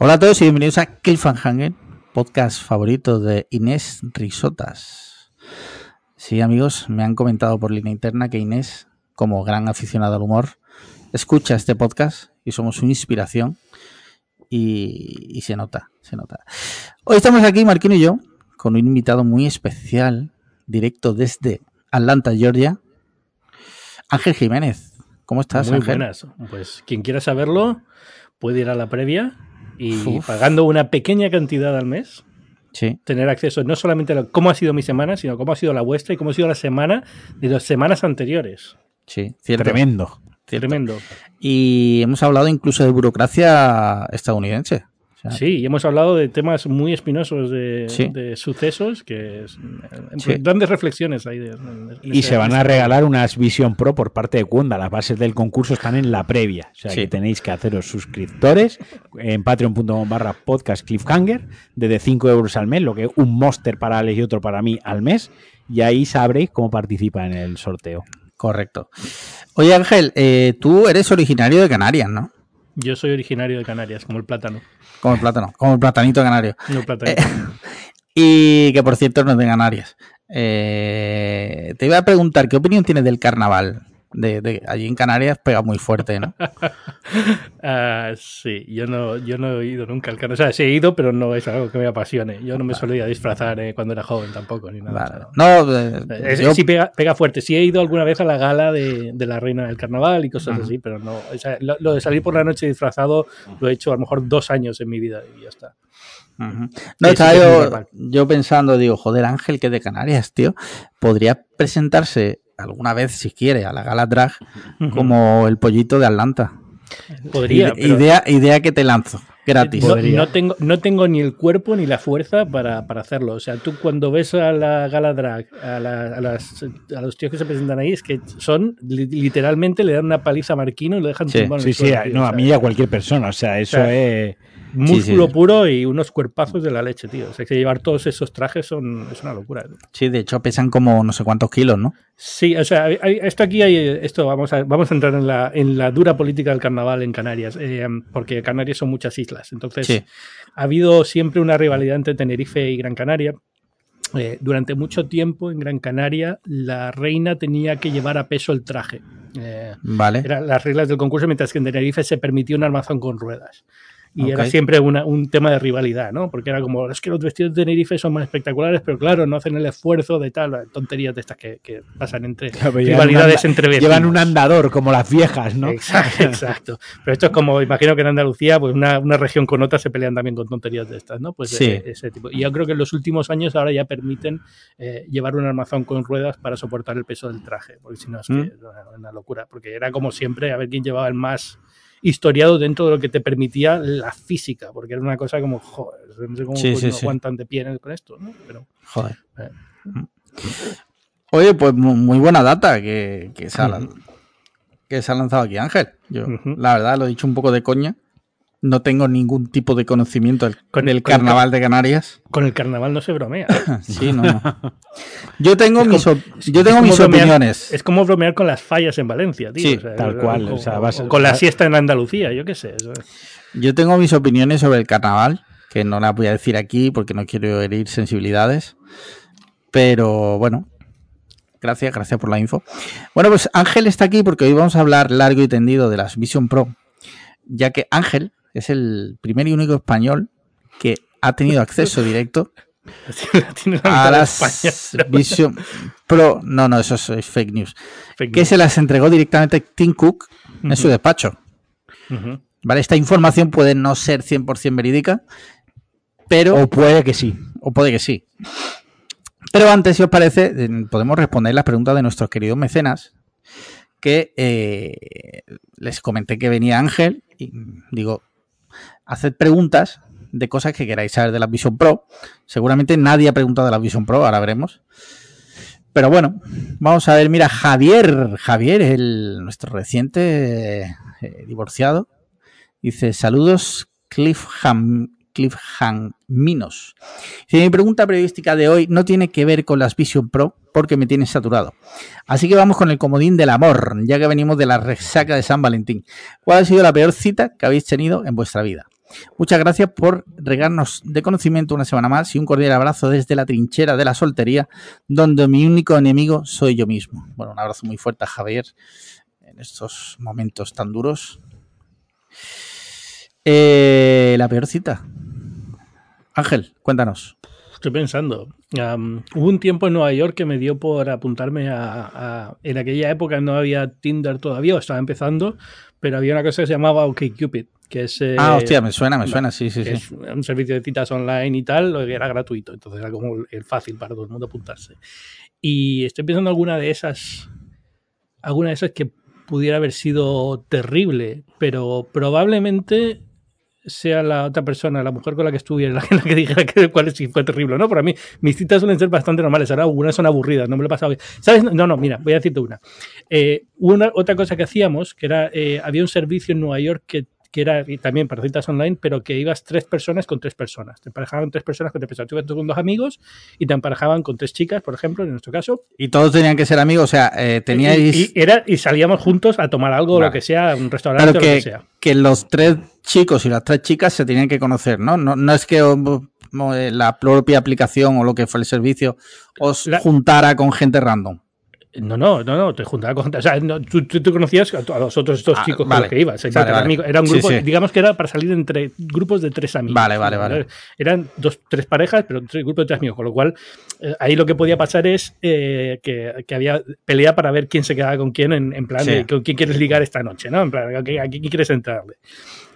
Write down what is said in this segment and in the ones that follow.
Hola a todos y bienvenidos a Cliffhanger, podcast favorito de Inés Risotas. Sí, amigos, me han comentado por línea interna que Inés, como gran aficionado al humor, escucha este podcast y somos su inspiración y, se nota, se nota. Hoy estamos aquí, Marquino y yo, con un invitado muy especial, directo desde Atlanta, Georgia, Ángel Jiménez. ¿Cómo estás, Muy buenas. Pues quien quiera saberlo puede ir a la previa y pagando una pequeña cantidad al mes, tener acceso no solamente a cómo ha sido mi semana, sino cómo ha sido la vuestra y cómo ha sido la semana de las semanas anteriores. Sí, Tremendo. Tremendo. Y hemos hablado incluso de burocracia estadounidense sí, y hemos hablado de temas muy espinosos de, sucesos, que es, eh, grandes reflexiones ahí. y se van a regalar unas Vision Pro por parte de Kunda. Las bases del concurso están en la previa. O sea que tenéis que haceros suscriptores en patreon.com barra podcast cliffhanger, de 5 euros al mes, lo que es un monster para Alex y otro para mí al mes. Y ahí sabréis cómo participa en el sorteo. Correcto. Oye Ángel, eh, tú eres originario de Canarias, ¿no? Yo soy originario de Canarias, como el plátano. Como el plátano, como el platanito canario. Eh, y que por cierto no es de Canarias. Eh, te iba a preguntar, ¿qué opinión tienes del carnaval? De, allí en Canarias pega muy fuerte, ¿no? Ah, sí, yo no, yo no he ido nunca al carnaval. O sea, sí he ido, pero no es algo que me apasione. Yo no me solía disfrazar eh, cuando era joven tampoco, ni nada. No, eh, sí pega, pega, fuerte. Sí he ido alguna vez a la gala de, la reina del carnaval y cosas así, pero no. lo, de salir por la noche disfrazado lo he hecho a lo mejor dos años en mi vida y ya está. No, estaba yo, yo, pensando, digo, joder, Ángel, que de Canarias, tío, podría presentarse alguna vez, si quiere, a la gala drag como el pollito de Atlanta. Podría. Idea, idea que te lanzo, gratis. No, tengo, no tengo ni el cuerpo ni la fuerza para, hacerlo. O sea, tú cuando ves a la gala drag, a, los tíos que se presentan ahí, es que son, literalmente, le dan una paliza a Marquino y lo dejan sí, Sí, sí, no, a mí y a cualquier persona. O sea, eso es músculo puro y unos cuerpazos de la leche, tío. O sea, que llevar todos esos trajes son, es una locura. Sí, de hecho pesan como no sé cuántos kilos, ¿no? Sí, o sea, esto aquí hay, esto vamos a, vamos a entrar en la, en la dura política del carnaval en Canarias, eh, porque Canarias son muchas islas. Entonces, ha habido siempre una rivalidad entre Tenerife y Gran Canaria. Eh, durante mucho tiempo en Gran Canaria la reina tenía que llevar a peso el traje. Eh, vale. Eran las reglas del concurso, mientras que en Tenerife se permitía un armazón con ruedas. Y era siempre un tema de rivalidad, ¿no? Porque era como, es que los vestidos de Tenerife son más espectaculares, pero claro, no hacen el esfuerzo de tal, tonterías de estas que, pasan entre rivalidades entre vecinos. Llevan un andador, como las viejas, ¿no? Exacto, exacto. Pero esto es como, imagino que en Andalucía, pues una, región con otra se pelean también con tonterías de estas, ¿no? Pues sí. ese, tipo. Y yo creo que en los últimos años ahora ya permiten eh, llevar un armazón con ruedas para soportar el peso del traje, porque si no es, ¿Mm? una locura, porque era como siempre a ver quién llevaba el más historiado dentro de lo que te permitía la física, porque era una cosa como, joder, no sé cómo sí, aguantan de pie con esto, ¿no? Pero, joder. Eh. Oye, pues muy buena data que, que, se ha, que se ha lanzado aquí Ángel. Yo, la verdad, lo he dicho un poco de coña, no tengo ningún tipo de conocimiento con el carnaval de Canarias. Con el carnaval no se bromea. sí, no, Yo tengo mis, yo tengo mis opiniones. Es como bromear con las fallas en Valencia, tío. Sí, tal cual. O, con la siesta en Andalucía, yo qué sé. Yo tengo mis opiniones sobre el carnaval, que no las voy a decir aquí porque no quiero herir sensibilidades. Pero bueno, gracias, gracias por la info. Bueno, pues Ángel está aquí porque hoy vamos a hablar largo y tendido de las Vision Pro, ya que Ángel es el primer y único español que ha tenido acceso directo a las Vision Pro. No, no, eso es fake news. que se las entregó directamente Tim Cook en su despacho. Vale, esta información puede no ser 100% verídica, pero. O puede que sí. O puede que sí. Pero antes, si os parece, podemos responder las preguntas de nuestros queridos mecenas, que eh, les comenté que venía Ángel, y digo, haced preguntas de cosas que queráis saber de la Vision Pro. Seguramente nadie ha preguntado de la Vision Pro, ahora veremos. Pero bueno, vamos a ver, mira, Javier, Javier, el, nuestro reciente eh, divorciado, dice, saludos Cliffham, Minos. mi pregunta periodística de hoy no tiene que ver con las Vision Pro porque me tiene saturado. Así que vamos con el comodín del amor, ya que venimos de la resaca de San Valentín. ¿Cuál ha sido la peor cita que habéis tenido en vuestra vida? Muchas gracias por regarnos de conocimiento una semana más y un cordial abrazo desde la trinchera de la soltería, donde mi único enemigo soy yo mismo. Bueno, un abrazo muy fuerte a Javier en estos momentos tan duros. Eh, la peor cita. Ángel, cuéntanos. Estoy pensando. hubo un tiempo en Nueva York que me dio por apuntarme a, En aquella época no había Tinder todavía, estaba empezando, pero había una cosa que se llamaba OkCupid, que es... Eh, ah, hostia, me suena, me suena, sí, sí, sí. Es un servicio de citas online y tal, que era gratuito, entonces era como el fácil para todo el mundo apuntarse. Y estoy pensando alguna de esas... Alguna de esas que pudiera haber sido terrible, pero probablemente sea la otra persona, la mujer con la que estuve, la, la que dijera que cuál si fue terrible no. Para mí, mis citas suelen ser bastante normales. Ahora algunas son aburridas, no me lo he pasado bien. ¿Sabes? No, no, mira, voy a decirte una. Eh, una otra cosa que hacíamos, que era, eh, había un servicio en Nueva York que que era también para citas online, pero que ibas tres personas con tres personas. Te emparejaban tres personas con tres personas. Tú ibas con dos amigos y te emparejaban con tres chicas, por ejemplo, en nuestro caso. Y todos tenían que ser amigos, o sea, eh, teníais... Y, era, y salíamos juntos a tomar algo, lo que sea, un restaurante, o lo que sea. Que los tres chicos y las tres chicas se tenían que conocer, ¿no? No, no es que eh, la propia aplicación o lo que fue el servicio os juntara con gente random. No, no, no, no, te juntaba con O sea, tú, tú, conocías a, los otros estos ah, chicos con los que ibas. Era un grupo, digamos que era para salir entre grupos de tres amigos. Vale, vale, vale. Eran dos, tres parejas, pero tres grupos de tres amigos. Con lo cual, eh, ahí lo que podía pasar es eh, que, que, había pelea para ver quién se quedaba con quién, en, en plan de con quién quieres ligar esta noche, ¿no? En plan, ¿a quién quieres entrarle?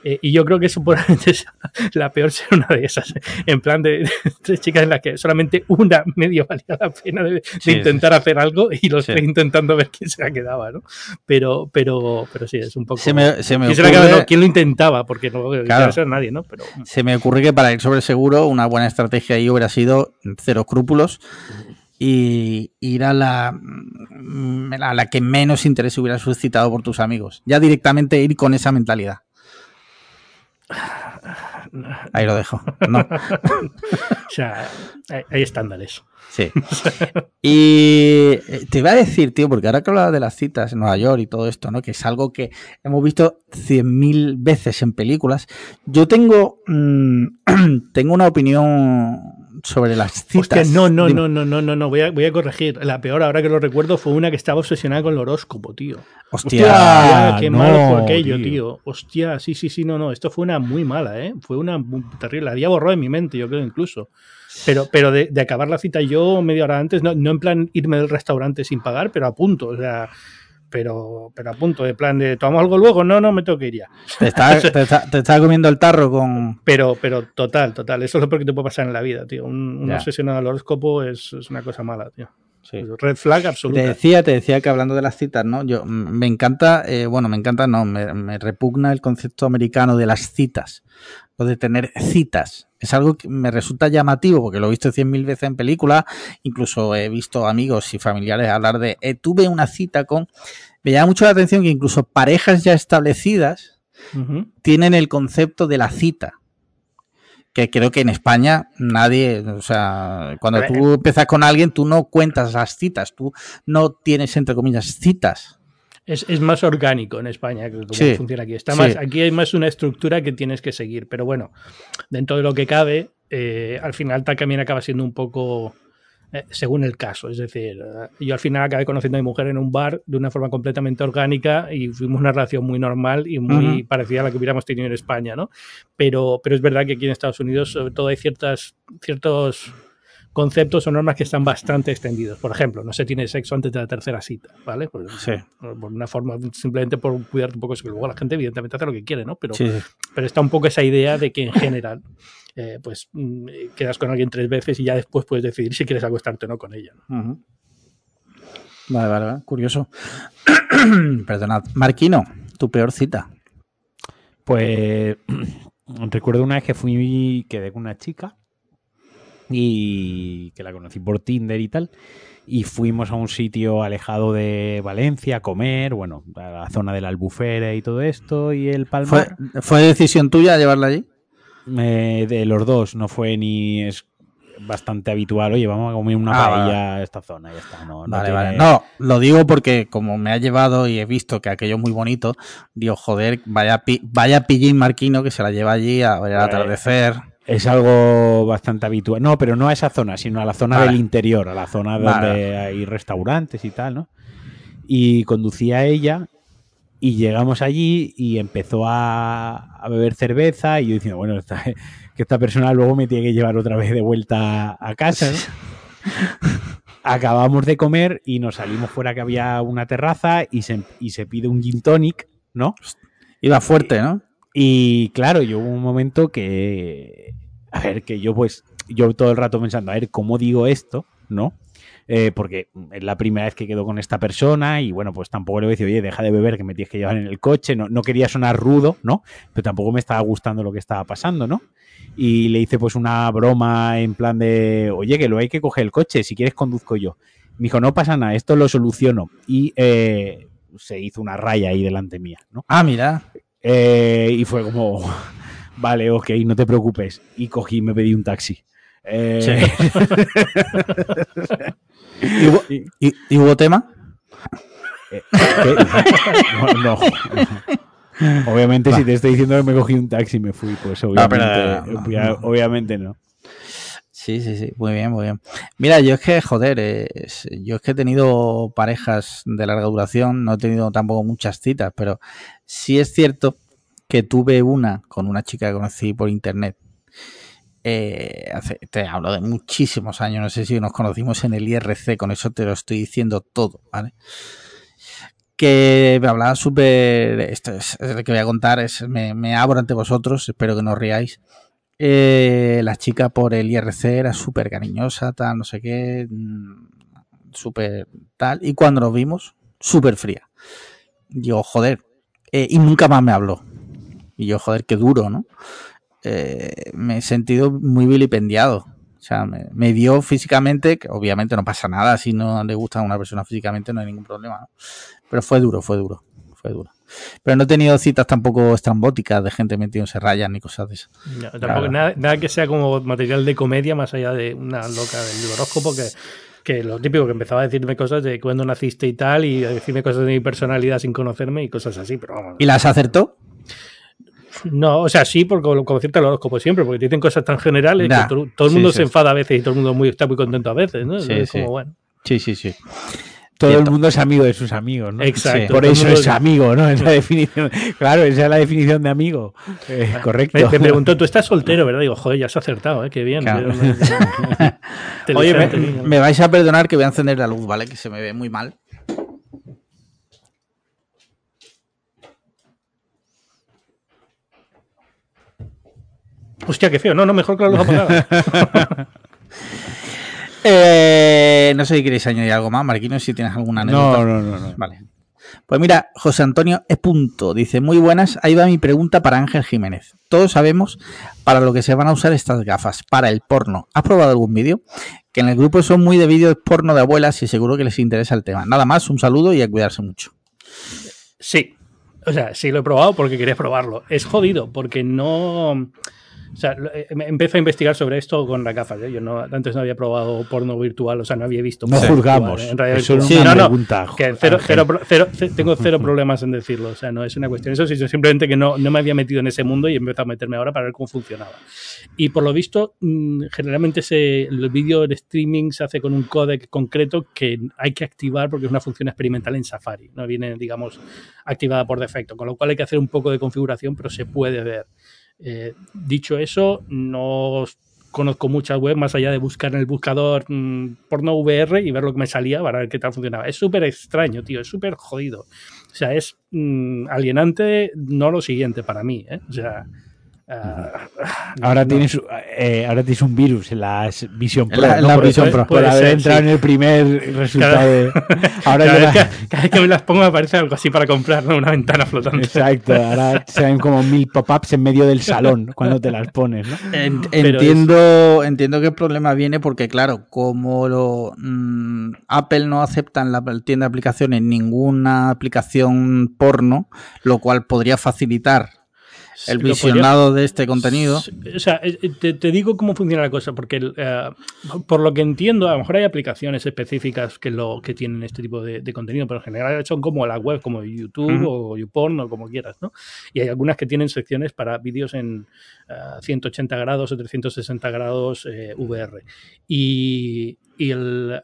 Eh, y yo creo que eso probablemente es la peor ser una de esas. En plan de, tres chicas en las que solamente una medio valía la pena de, intentar hacer algo y los tres intentando ver quién se la quedaba, ¿no? Pero, pero, pero sí, es un poco. Se me, se me ¿Quién, lo intentaba? Porque no claro, ser nadie, ¿no? Pero... Se me ocurre que para ir sobre seguro, una buena estrategia ahí hubiera sido cero escrúpulos y ir a la, a la que menos interés hubiera suscitado por tus amigos. Ya directamente ir con esa mentalidad. Ahí lo dejo. No. o sea, hay, estándares. Sí. Y eh, te iba a decir, tío, porque ahora que hablaba de las citas en Nueva York y todo esto, ¿no? Que es algo que hemos visto cien mil veces en películas. Yo tengo, mm, tengo una opinión sobre las citas. no, no, no, no, no, no, no, voy a, voy a corregir. La peor, ahora que lo recuerdo, fue una que estaba obsesionada con el horóscopo, tío. Hostia, qué malo fue aquello, tío. Hostia, sí, sí, sí, no, no. Esto fue una muy mala, ¿eh? Fue una muy terrible. La había borrado en mi mente, yo creo, incluso. Pero, pero de, acabar la cita yo media hora antes, no, no en plan irme del restaurante sin pagar, pero a punto. O sea, pero, pero a punto de plan de tomamos algo luego, no, no me tengo que ir ya. Te está, comiendo el tarro con. Pero, pero total, total. Eso es lo peor que te puede pasar en la vida, tío. Un, obsesionado al horóscopo es, es, una cosa mala, tío. Red flag absoluta. Te decía, te decía que hablando de las citas, ¿no? Yo me encanta, eh, bueno, me encanta, no, me, me, repugna el concepto americano de las citas, lo de tener citas. Es algo que me resulta llamativo porque lo he visto cien mil veces en películas, incluso he visto amigos y familiares hablar de, eh, tuve una cita con... Me llama mucho la atención que incluso parejas ya establecidas tienen el concepto de la cita que creo que en España nadie, o sea, cuando tú empiezas con alguien, tú no cuentas las citas, tú no tienes, entre comillas, citas. Es, es, más orgánico en España que como funciona aquí. Está más, Aquí hay más una estructura que tienes que seguir, pero bueno, dentro de lo que cabe, eh, al final también acaba siendo un poco eh, según el caso. Es decir, eh, yo al final acabé conociendo a mi mujer en un bar de una forma completamente orgánica y fuimos una relación muy normal y muy parecida a la que hubiéramos tenido en España, ¿no? Pero, pero es verdad que aquí en Estados Unidos, sobre todo, hay ciertas, ciertos conceptos o normas que están bastante extendidos. Por ejemplo, no se tiene sexo antes de la tercera cita, ¿vale? Por, una forma, simplemente por cuidarte un poco, que luego la gente evidentemente hace lo que quiere, ¿no? Pero, pero está un poco esa idea de que en general, eh, pues mm, quedas con alguien tres veces y ya después puedes decidir si quieres acostarte o no con ella. Vale, vale, vale, curioso. Perdonad. Marquino, tu peor cita. Pues recuerdo una vez que fui, quedé con una chica y que la conocí por Tinder y tal. Y fuimos a un sitio alejado de Valencia a comer, bueno, a la zona de la albufera y todo esto, y el Palmar. ¿Fue, decisión tuya llevarla allí? de los dos, no fue ni. Es, bastante habitual. Oye, vamos a comer una ah, paella a esta zona, ya está. No, vale, vale. No, lo digo porque como me ha llevado y he visto que aquello es muy bonito, digo, joder, vaya, vaya pillín marquino que se la lleva allí a ver el atardecer. Es algo bastante habitual. No, pero no a esa zona, sino a la zona del interior, a la zona donde hay restaurantes y tal, ¿no? Y conducía ella y llegamos allí y empezó a, beber cerveza y yo diciendo, bueno, que esta persona luego me tiene que llevar otra vez de vuelta a casa. Acabamos de comer y nos salimos fuera que había una terraza y se, y se pide un gin tonic, ¿no? Iba fuerte, ¿no? Y claro, yo hubo un momento que, a ver, que yo pues, yo todo el rato pensando, a ver, ¿cómo digo esto? ¿No? Eh, porque es la primera vez que quedo con esta persona y bueno, pues tampoco le voy a decir, oye, deja de beber que me tienes que llevar en el coche, no, no quería sonar rudo, ¿no? Pero tampoco me estaba gustando lo que estaba pasando, ¿no? Y le hice pues una broma en plan de, oye, que lo hay que coger el coche, si quieres conduzco yo. Me dijo, no pasa nada, esto lo soluciono. Y eh, se hizo una raya ahí delante mía, ¿no? Ah, mira. Eh, y fue como, vale, ok, no te preocupes. Y cogí y me pedí un taxi. Eh, ¿Y, hubo, tema? Eh, no, Obviamente, si te estoy diciendo que me cogí un taxi y me fui, pues obviamente, obviamente no. Sí, sí, sí, muy bien, muy bien. Mira, yo es que, joder, yo es que he tenido parejas de larga duración, no he tenido tampoco muchas citas, pero sí es cierto que tuve una con una chica que conocí por internet eh, hace, te hablo de muchísimos años, no sé si nos conocimos en el IRC, con eso te lo estoy diciendo todo. Que me hablaba súper, esto es, lo que voy a contar, es, me, abro ante vosotros, espero que no os riáis. Eh, la chica por el IRC era súper cariñosa, tal, no sé qué, mm, súper tal, y cuando nos vimos, súper fría. Digo, joder, eh, y nunca más me habló. Y yo, joder, qué duro, ¿no? Eh, me he sentido muy vilipendiado. O sea, me, dio físicamente, que obviamente no pasa nada si no le gusta a una persona físicamente, no hay ningún problema. Pero fue duro, fue duro, fue duro. Pero no he tenido citas tampoco estrambóticas de gente metiéndose rayas ni cosas de eso. tampoco nada, que sea como material de comedia más allá de una loca del horóscopo que que lo típico que empezaba a decirme cosas de cuándo naciste y tal, y a decirme cosas de mi personalidad sin conocerme y cosas así, pero vamos. ¿Y las acertó? No, o sea, sí, porque como cierto el horóscopo siempre, porque dicen cosas tan generales que todo, el mundo se enfada a veces y todo el mundo muy, está muy contento a veces, ¿no? Sí, como, bueno. sí, sí, sí. Todo el mundo es amigo de sus amigos, ¿no? Exacto. Por eso es amigo, ¿no? Es la definición. Claro, esa es la definición de amigo. Eh, correcto. Me, preguntó, tú estás soltero, ¿verdad? Digo, joder, ya has acertado, ¿eh? Qué bien. Oye, me, vais a perdonar que voy a encender la luz, ¿vale? Que se me ve muy mal. Hostia, qué feo. No, no, mejor que la luz apagada. eh, no sé si queréis añadir algo más, Marquino, si tienes alguna anécdota. No, no, no, Vale. Pues mira, José Antonio E. Punto dice, muy buenas, ahí va mi pregunta para Ángel Jiménez. Todos sabemos para lo que se van a usar estas gafas, para el porno. ¿Has probado algún vídeo? Que en el grupo son muy de vídeos porno de abuelas y seguro que les interesa el tema. Nada más, un saludo y a cuidarse mucho. Sí, o sea, sí lo he probado porque quería probarlo. Es jodido porque no... O sea, eh, empecé a investigar sobre esto con las gafas. ¿eh? Yo no, antes no había probado porno virtual, o sea, no había visto. No juzgamos. ¿eh? En realidad, sí, no, no, que cero, cero, tengo cero problemas en decirlo. O sea, no es una cuestión. Eso simplemente que no, no me había metido en ese mundo y empezado a meterme ahora para ver cómo funcionaba. Y por lo visto, mm, generalmente ese, el vídeo de streaming se hace con un códec concreto que hay que activar porque es una función experimental en Safari. No viene, digamos, activada por defecto. Con lo cual hay que hacer un poco de configuración, pero se puede ver. Eh, dicho eso, no conozco muchas webs más allá de buscar en el buscador mm, porno VR y ver lo que me salía para ver qué tal funcionaba. Es súper extraño, tío, es súper jodido. O sea, es mm, alienante, no lo siguiente para mí, ¿eh? O sea, Ah, ahora, tienes, eh, ahora tienes un virus en la Vision Pro. la, Vision Pro. Por haber entrado en el primer resultado. Ahora cada, vez que, me las pongo me aparece algo así para comprar, una ventana flotante. Exacto, ahora se ven como mil pop-ups en medio del salón cuando te las pones. entiendo, entiendo que el problema viene porque, claro, como lo, mm, Apple no acepta en la tienda de aplicaciones ninguna aplicación porno, lo cual podría facilitar el visionado de este contenido. O sea, eh, te, digo cómo funciona la cosa, porque eh, por lo que entiendo, a lo mejor hay aplicaciones específicas que lo que tienen este tipo de, contenido, pero en general son como la web, como YouTube o YouPorn o como quieras, ¿no? Y hay algunas que tienen secciones para vídeos en 180 grados o 360 grados VR. Y, y el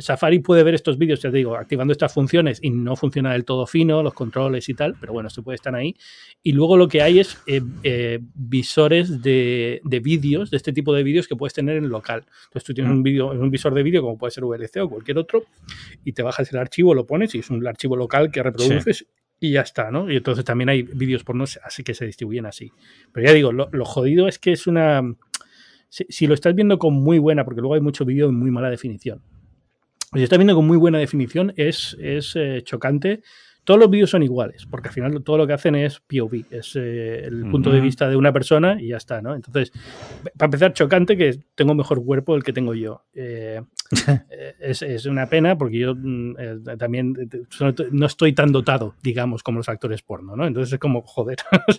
Safari puede ver estos vídeos, ya te digo, activando estas funciones y no funciona del todo fino, los controles y tal, pero bueno, esto puede estar ahí. Y luego lo que hay es eh, eh, visores de, de vídeos, de este tipo de vídeos que puedes tener en local. Entonces tú tienes un, vídeo, un visor de vídeo como puede ser VLC o cualquier otro y te bajas el archivo, lo pones y es un archivo local que reproduces. y ya está, ¿no? Y entonces también hay vídeos por no así que se distribuyen así. Pero ya digo, lo jodido es que es una si, lo estás viendo con muy buena, porque luego hay mucho vídeo en muy mala definición. Si estás viendo con muy buena definición, es, es eh, chocante todos los vídeos son iguales, porque al final todo lo que hacen es POV, es eh, el punto de vista de una persona y ya está, ¿no? Entonces, para empezar, chocante que tengo mejor cuerpo del que tengo yo. Eh, eh, es, una pena porque yo mm, también no estoy tan dotado, digamos, como los actores porno, ¿no? Entonces es como, joder.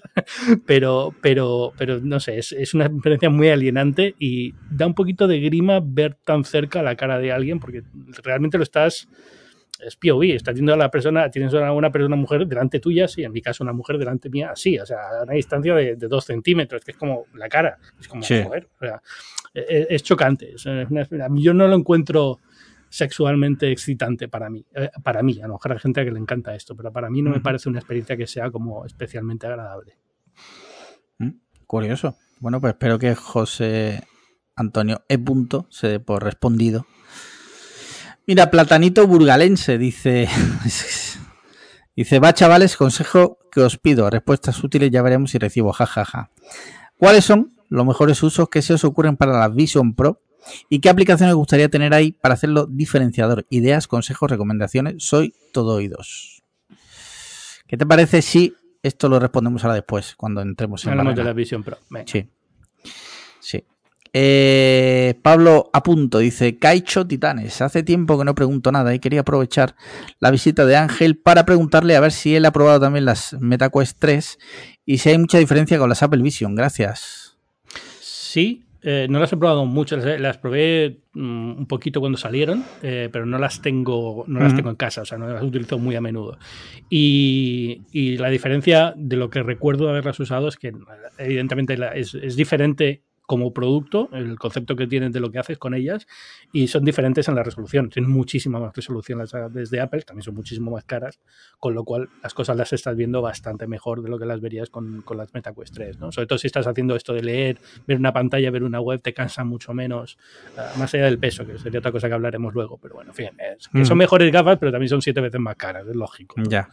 pero, pero, pero no sé, es, es una experiencia muy alienante y da un poquito de grima ver tan cerca la cara de alguien porque realmente lo estás es POV, estás viendo a la persona, tienes a una persona, mujer delante tuya, sí, en mi caso una mujer delante mía, así, o sea, a una distancia de, dos centímetros, que es como la cara, es como, joder, o sea, e, e, es, chocante, a yo no lo encuentro sexualmente excitante para mí, eh, para mí, a lo mejor hay gente que le encanta esto, pero para mí no me parece una experiencia que sea como especialmente agradable. Mm, curioso. Bueno, pues espero que José Antonio E. Punto se dé por respondido Mira, Platanito Burgalense dice. dice, va chavales, consejo que os pido. Respuestas útiles ya veremos si recibo. Jajaja. ¿Cuáles son los mejores usos que se os ocurren para la Vision Pro? ¿Y qué aplicaciones gustaría tener ahí para hacerlo diferenciador? Ideas, consejos, recomendaciones. Soy todo oídos. ¿Qué te parece si esto lo respondemos ahora después, cuando entremos en Hablamos de la Vision Pro. Sí. Sí. Eh, Pablo Apunto dice, Caicho Titanes, hace tiempo que no pregunto nada y quería aprovechar la visita de Ángel para preguntarle a ver si él ha probado también las MetaQuest 3 y si hay mucha diferencia con las Apple Vision. Gracias. Sí, eh, no las he probado mucho, las, probé mm, un poquito cuando salieron, eh, pero no las tengo, no las tengo en casa, o sea, no las utilizo muy a menudo. Y, la diferencia de lo que recuerdo de haberlas usado es que evidentemente es, es diferente como producto, el concepto que tienen de lo que haces con ellas, y son diferentes en la resolución. Tienen muchísima más resolución las desde Apple, también son muchísimo más caras, con lo cual las cosas las estás viendo bastante mejor de lo que las verías con, con las MetaQuest 3. ¿no? Sobre todo si estás haciendo esto de leer, ver una pantalla, ver una web, te cansa mucho menos, uh, más allá del peso, que sería otra cosa que hablaremos luego. Pero bueno, en fin, es, que son mejores gafas, pero también son siete veces más caras, es lógico. Ya.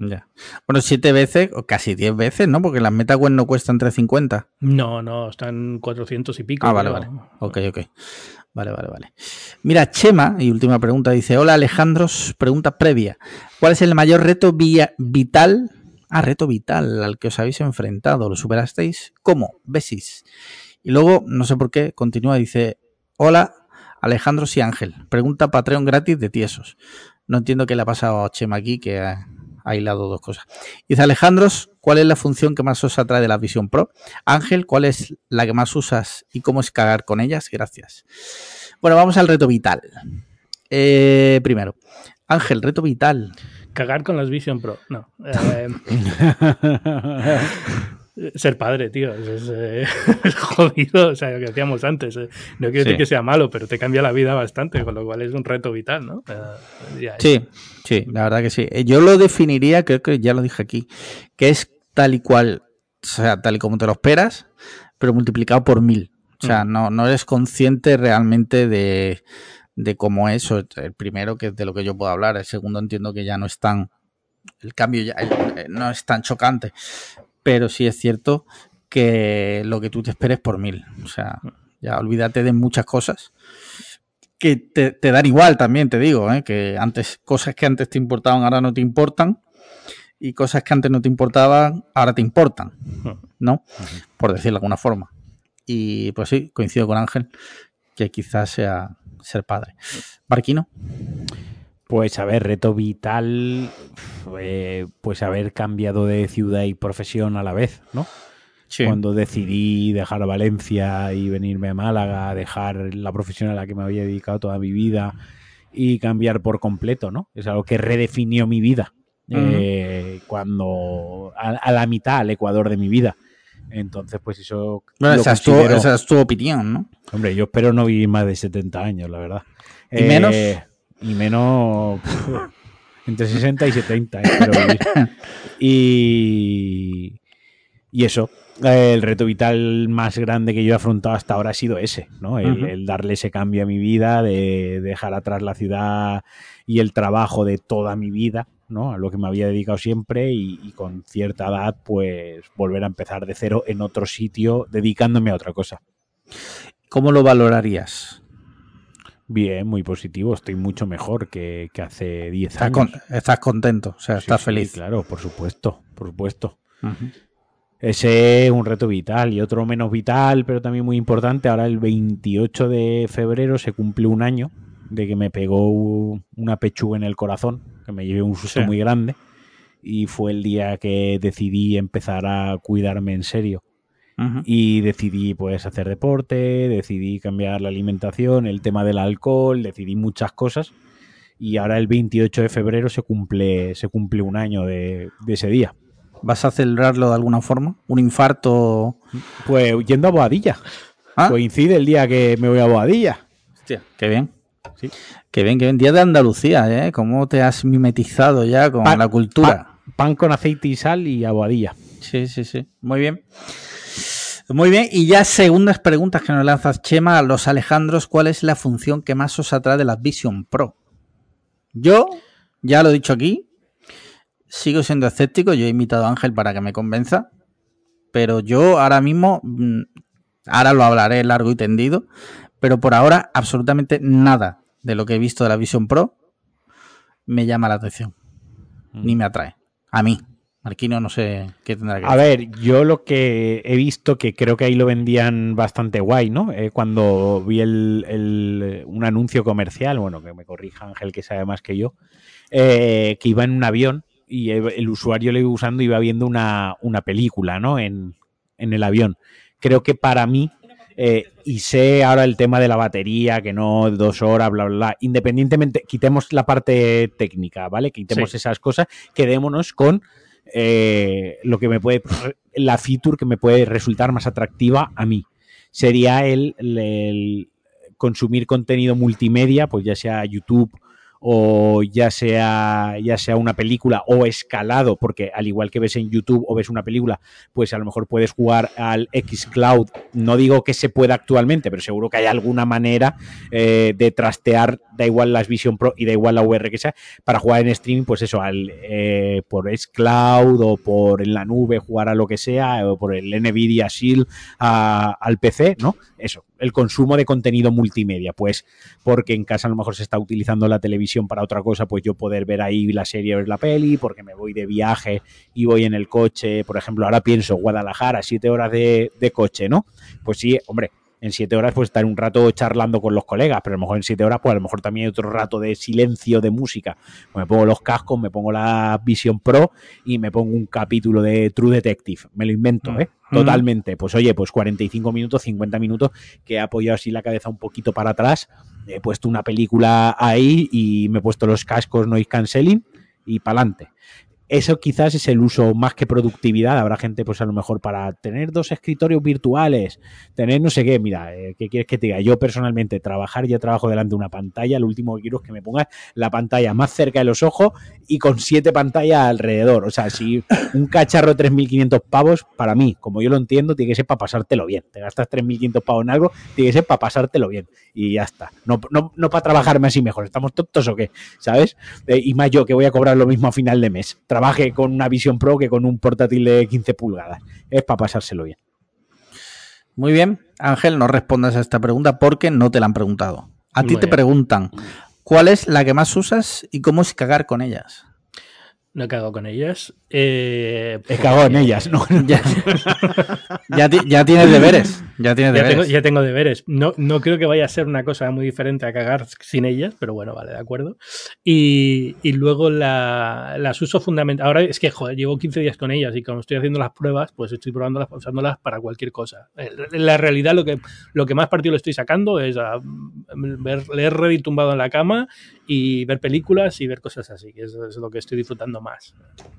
Ya. Bueno, siete veces, o casi diez veces, ¿no? Porque las MetaQuest no cuestan 350. No, no, están 400 y pico. Ah, vale, vale. Ok, ok. Vale, vale, vale. Mira, Chema, y última pregunta, dice: Hola Alejandros, pregunta previa. ¿Cuál es el mayor reto vital? Ah, reto vital al que os habéis enfrentado. ¿Lo superasteis? ¿Cómo? Besis. Y luego, no sé por qué, continúa, dice: Hola Alejandros y Ángel. Pregunta Patreon gratis de tiesos. No entiendo qué le ha pasado a Chema aquí, que aislado dos cosas. Dice Alejandros, ¿cuál es la función que más os atrae de la Vision Pro? Ángel, ¿cuál es la que más usas y cómo es cagar con ellas? Gracias. Bueno, vamos al reto vital. Eh, primero, Ángel, reto vital. Cagar con las Vision Pro. No. Eh, ser padre, tío. Es, eh, jodido, o sea, lo que decíamos antes. no quiero decir que sea malo, pero te cambia la vida bastante, con lo cual es un reto vital, ¿no? sí, Sí, la verdad que sí. Eh, yo lo definiría, creo que ya lo dije aquí, que es tal y cual, o sea, tal y como te lo esperas, pero multiplicado por mil. O sea, mm. no, no eres consciente realmente de, de cómo es. El primero, que es de lo que yo puedo hablar. El segundo, entiendo que ya no es tan. El cambio ya eh, no es tan chocante. Pero sí es cierto que lo que tú te esperes por mil. O sea, ya olvídate de muchas cosas que te, dan igual también, te digo, ¿eh? que antes cosas que antes te importaban ahora no te importan y cosas que antes no te importaban ahora te importan, ¿no? Por decirlo de alguna forma. Y pues sí, coincido con Ángel que quizás sea ser padre. Barquino. Pues a ver, reto vital. eh, pues haber cambiado de ciudad y profesión a la vez, ¿no? Cuando decidí dejar Valencia y venirme a Málaga, dejar la profesión a la que me había dedicado toda mi vida y cambiar por completo, ¿no? Es algo que redefinió mi vida. Eh, cuando a, la mitad, al Ecuador de mi vida. Entonces, pues eso. esa, es tu, opinión, ¿no? Hombre, yo espero no vivir más de 70 años, la verdad. ¿Y menos? Eh, y menos. entre 60 y 70. y, y eso, el reto vital más grande que yo he afrontado hasta ahora ha sido ese, ¿no? El, darle ese cambio a mi vida, de dejar atrás la ciudad y el trabajo de toda mi vida, ¿no? A lo que me había dedicado siempre y, con cierta edad, pues volver a empezar de cero en otro sitio, dedicándome a otra cosa. ¿Cómo lo valorarías? Bien, muy positivo. Estoy mucho mejor que, hace 10 años. estás contento, o sea, estás feliz. claro, por supuesto, por supuesto. Ese es un reto vital y otro menos vital, pero también muy importante. Ahora el 28 de febrero se cumple un año de que me pegó una pechuga en el corazón, que me llevé un susto muy grande y fue el día que decidí empezar a cuidarme en serio. Y decidí pues hacer deporte, decidí cambiar la alimentación, el tema del alcohol, decidí muchas cosas. Y ahora el 28 de febrero se cumple, se cumple un año de ese día. ¿Vas a celebrarlo de alguna forma? ¿Un infarto? Pues yendo a Boadilla. ¿Ah? Coincide el día que me voy a Boadilla. Hostia, qué bien. Sí. Qué bien, qué bien. Día de Andalucía, ¿eh? ¿Cómo te has mimetizado ya con la cultura? Pan, con aceite y sal y a Boadilla. Sí, sí, sí. Muy bien. Muy bien, y ya segundas preguntas que nos lanzas, Chema, a los Alejandros, ¿cuál es la función que más os atrae de la Vision Pro? Yo, ya lo he dicho aquí, sigo siendo escéptico. Yo he invitado a Ángel para que me convenza. Pero yo ahora mismo, mm, ahora lo hablaré largo y tendido. Pero por ahora, absolutamente nada de lo que he visto de la Vision Pro me llama la atención. Mm. Ni me atrae. A mí. Marquino no sé qué tendrá que A ver, yo lo que he visto, que creo que ahí lo vendían bastante guay, ¿no? Eh, cuando vi el, un anuncio comercial, bueno, que me corrija Ángel, que sabe más que yo, eh, que iba en un avión y el usuario lo iba usando y iba viendo una, película, ¿no? En, el avión. Creo que para mí, eh, y sé ahora el tema de la batería, que no dos horas, bla, bla, bla, independientemente, quitemos la parte técnica, ¿vale? Quitemos esas cosas, quedémonos con eh, lo que me puede, la feature que me puede resultar más atractiva a mí. Sería el consumir contenido multimedia, pues ya sea YouTube o ya sea, ya sea una película o escalado, porque al igual que ves en YouTube o ves una película, pues a lo mejor puedes jugar al Xcloud. No digo que se pueda actualmente, pero seguro que hay alguna manera eh, de trastear, da igual las Vision Pro y da igual la VR que sea, para jugar en streaming, pues eso, al, eh, por Xcloud o por en la nube, jugar a lo que sea, o por el Nvidia Shield al PC, ¿no? Eso, el consumo de contenido multimedia, pues porque en casa a lo mejor se está utilizando la televisión para otra cosa, pues yo poder ver ahí la serie, ver la peli, porque me voy de viaje y voy en el coche, por ejemplo, ahora pienso Guadalajara, siete horas de, de coche, ¿no? Pues sí, hombre, en siete horas pues estar un rato charlando con los colegas, pero a lo mejor en siete horas pues a lo mejor también hay otro rato de silencio de música. Pues me pongo los cascos, me pongo la Vision Pro y me pongo un capítulo de True Detective. Me lo invento, ¿eh? Totalmente. Pues oye, pues 45 minutos, 50 minutos que he apoyado así la cabeza un poquito para atrás, he puesto una película ahí y me he puesto los cascos noise cancelling y para adelante eso quizás es el uso más que productividad. Habrá gente, pues a lo mejor para tener dos escritorios virtuales, tener no sé qué. Mira, eh, ¿qué quieres que te diga? Yo personalmente, trabajar ya trabajo delante de una pantalla. Lo último que quiero es que me pongas la pantalla más cerca de los ojos y con siete pantallas alrededor. O sea, si un cacharro de 3.500 pavos, para mí, como yo lo entiendo, tiene que ser para pasártelo bien. Te gastas 3.500 pavos en algo, tiene que ser para pasártelo bien. Y ya está. No, no, no para trabajarme así mejor. ¿Estamos tontos o qué? ¿Sabes? Eh, y más yo que voy a cobrar lo mismo a final de mes trabaje con una Vision Pro que con un portátil de 15 pulgadas. Es para pasárselo bien. Muy bien, Ángel, no respondas a esta pregunta porque no te la han preguntado. A ti te preguntan, ¿cuál es la que más usas y cómo es cagar con ellas? No he cagado con ellas. Eh, He cagado en ellas, ¿no? ya, ya, tienes deberes. Ya tienes deberes. Tengo, ya tengo deberes. No, no creo que vaya a ser una cosa muy diferente a cagar sin ellas, pero bueno, vale, de acuerdo. Y, y luego la, las uso fundamental. Ahora es que, joder, llevo 15 días con ellas y como estoy haciendo las pruebas, pues estoy probándolas, usándolas para cualquier cosa. En la realidad, lo que, lo que más partido le estoy sacando es a ver, leer Reddit tumbado en la cama y ver películas y ver cosas así, que es, es lo que estoy disfrutando más.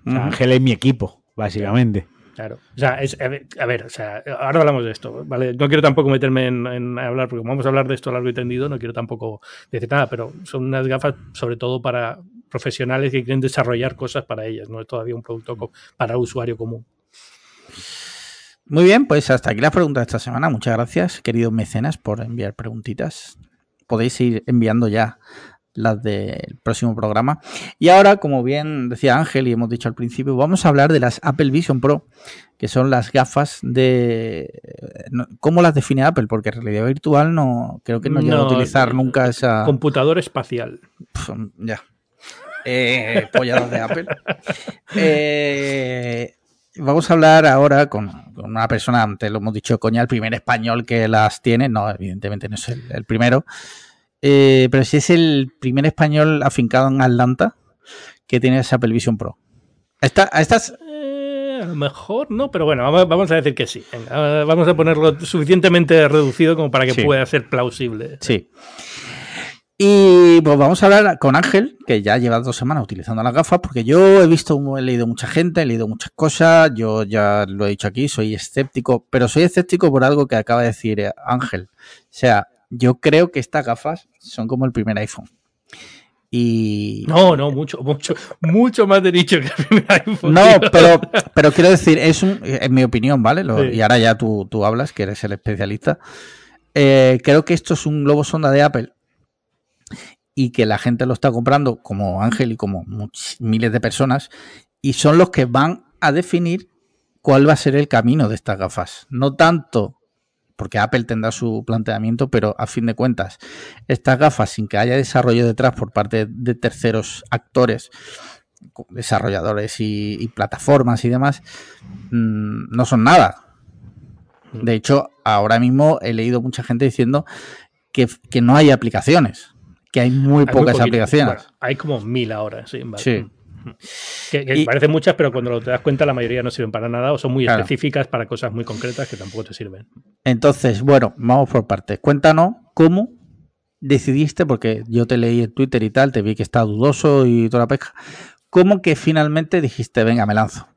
O sea, Ángel es mi equipo, básicamente. Claro. O sea, es, a ver, o sea, ahora hablamos de esto, ¿vale? No quiero tampoco meterme en, en, hablar, porque como vamos a hablar de esto a largo y tendido, no quiero tampoco decir nada, pero son unas gafas sobre todo para profesionales que quieren desarrollar cosas para ellas, no es todavía un producto para el usuario común. Muy bien, pues hasta aquí las preguntas de esta semana. Muchas gracias, queridos mecenas, por enviar preguntitas. Podéis ir enviando ya las del próximo programa. Y ahora, como bien decía Ángel y hemos dicho al principio, vamos a hablar de las Apple Vision Pro, que son las gafas de... ¿Cómo las define Apple? Porque en realidad virtual no creo que no, llega a utilizar nunca esa... Computador espacial. Pff, ya. Eh, pollados de Apple. Eh, vamos a hablar ahora con, con, una persona, antes lo hemos dicho, coña, el primer español que las tiene. No, evidentemente no es el, el primero. Eh, pero si es el primer español afincado en Atlanta que tiene esa Apple Vision Pro. ¿Esta, a estas eh, a lo mejor no, pero bueno, vamos, vamos, a decir que sí. Venga, vamos a ponerlo suficientemente reducido como para que sí. pueda ser plausible. Sí. Y pues vamos a hablar con Ángel, que ya lleva dos semanas utilizando las gafas, porque yo he visto, he leído mucha gente, he leído muchas cosas, yo ya lo he dicho aquí, soy escéptico, pero soy escéptico por algo que acaba de decir Ángel. O sea, yo creo que estas gafas son como el primer iPhone. Y... No, no, mucho, mucho, mucho más de nicho que el primer iPhone. No, pero, pero quiero decir, es un, en mi opinión, ¿vale? Lo, sí. Y ahora ya tú, tú hablas, que eres el especialista. Eh, creo que esto es un globo sonda de Apple y que la gente lo está comprando como Ángel y como miles de personas y son los que van a definir cuál va a ser el camino de estas gafas. No tanto porque Apple tendrá su planteamiento, pero a fin de cuentas, estas gafas, sin que haya desarrollo detrás por parte de terceros actores, desarrolladores y, y plataformas y demás, mmm, no son nada. De hecho, ahora mismo he leído mucha gente diciendo que, que no hay aplicaciones, que hay muy hay pocas muy aplicaciones. Bueno, hay como mil ahora, sí. Vale. sí. Que, que y, parecen muchas, pero cuando te das cuenta la mayoría no sirven para nada o son muy claro. específicas para cosas muy concretas que tampoco te sirven. Entonces, bueno, vamos por partes. Cuéntanos cómo decidiste, porque yo te leí en Twitter y tal, te vi que está dudoso y toda la pesca, cómo que finalmente dijiste, venga, me lanzo.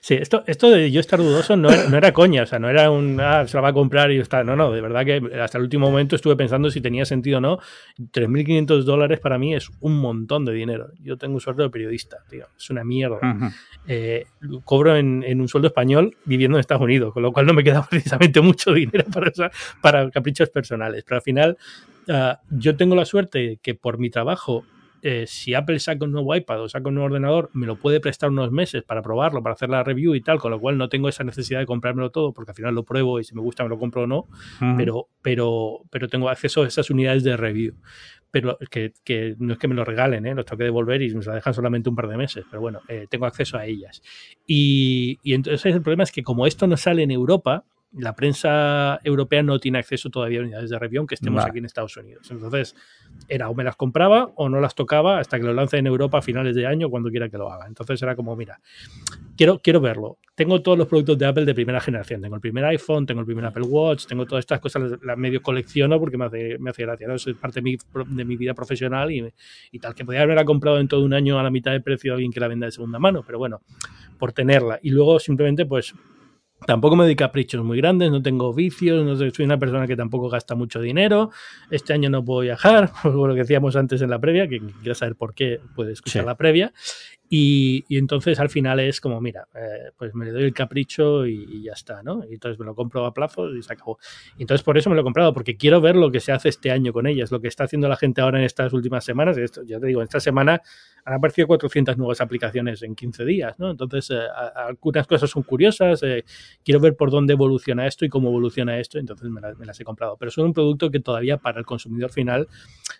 Sí, esto, esto de yo estar dudoso no era, no era coña, o sea, no era un, ah, se la va a comprar y está. No, no, de verdad que hasta el último momento estuve pensando si tenía sentido o no. 3.500 dólares para mí es un montón de dinero. Yo tengo un sueldo de periodista, tío, es una mierda. Uh -huh. eh, cobro en, en, un sueldo español viviendo en Estados Unidos, con lo cual no me queda precisamente mucho dinero para, para caprichos personales. Pero al final, uh, yo tengo la suerte que por mi trabajo eh, si Apple saca un nuevo iPad o saca un nuevo ordenador, me lo puede prestar unos meses para probarlo, para hacer la review y tal, con lo cual no tengo esa necesidad de comprármelo todo, porque al final lo pruebo y si me gusta me lo compro o no, uh -huh. pero, pero, pero tengo acceso a esas unidades de review. Pero que, que no es que me lo regalen, ¿eh? los tengo que devolver y me la dejan solamente un par de meses, pero bueno, eh, tengo acceso a ellas. Y, y entonces el problema es que como esto no sale en Europa, la prensa europea no tiene acceso todavía a unidades de review, aunque estemos vale. aquí en Estados Unidos. Entonces, era o me las compraba o no las tocaba hasta que lo lance en Europa a finales de año, cuando quiera que lo haga. Entonces era como, mira, quiero, quiero verlo. Tengo todos los productos de Apple de primera generación. Tengo el primer iPhone, tengo el primer Apple Watch, tengo todas estas cosas, las, las medio colecciono porque me hace, me hace gracia. ¿no? Eso es parte de mi, de mi vida profesional y, y tal, que podría haberla comprado en todo un año a la mitad de precio a alguien que la venda de segunda mano, pero bueno, por tenerla. Y luego simplemente, pues, Tampoco me doy caprichos muy grandes, no tengo vicios, no soy una persona que tampoco gasta mucho dinero. Este año no puedo viajar, por lo que decíamos antes en la previa, que quiera saber por qué puede escuchar sí. la previa. Y, y, entonces al final es como, mira, eh, pues me le doy el capricho y, y, ya está, ¿no? Y entonces me lo compro a plazos y se acabó. Entonces por eso me lo he comprado, porque quiero ver lo que se hace este año con ellas, lo que está haciendo la gente ahora en estas últimas semanas. Esto, ya te digo, en esta semana han aparecido 400 nuevas aplicaciones en 15 días, ¿no? Entonces, eh, algunas cosas son curiosas, eh, quiero ver por dónde evoluciona esto y cómo evoluciona esto, entonces me, las he comprado. Pero son un producto que todavía para el consumidor final,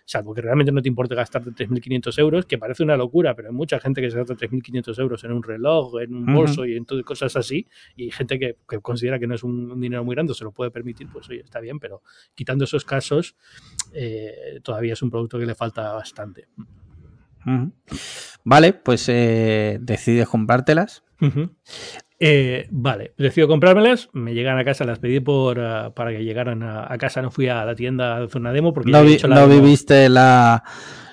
salvo que realmente no te importe gastarte 3.500 euros, que parece una locura, pero hay mucha gente que se gasta 3.500 euros en un reloj, en un bolso y en todo, cosas así, y gente que, considera que no es un, dinero muy grande, se lo puede permitir, pues oye, está bien, pero quitando esos casos, eh, todavía es un producto que le falta bastante. Vale, pues eh, decides comprártelas. Eh, vale, decido comprármelas, me llegan a casa, las pedí por ah, para que llegaran a, casa, no fui a la tienda a hacer una demo porque no, no viviste la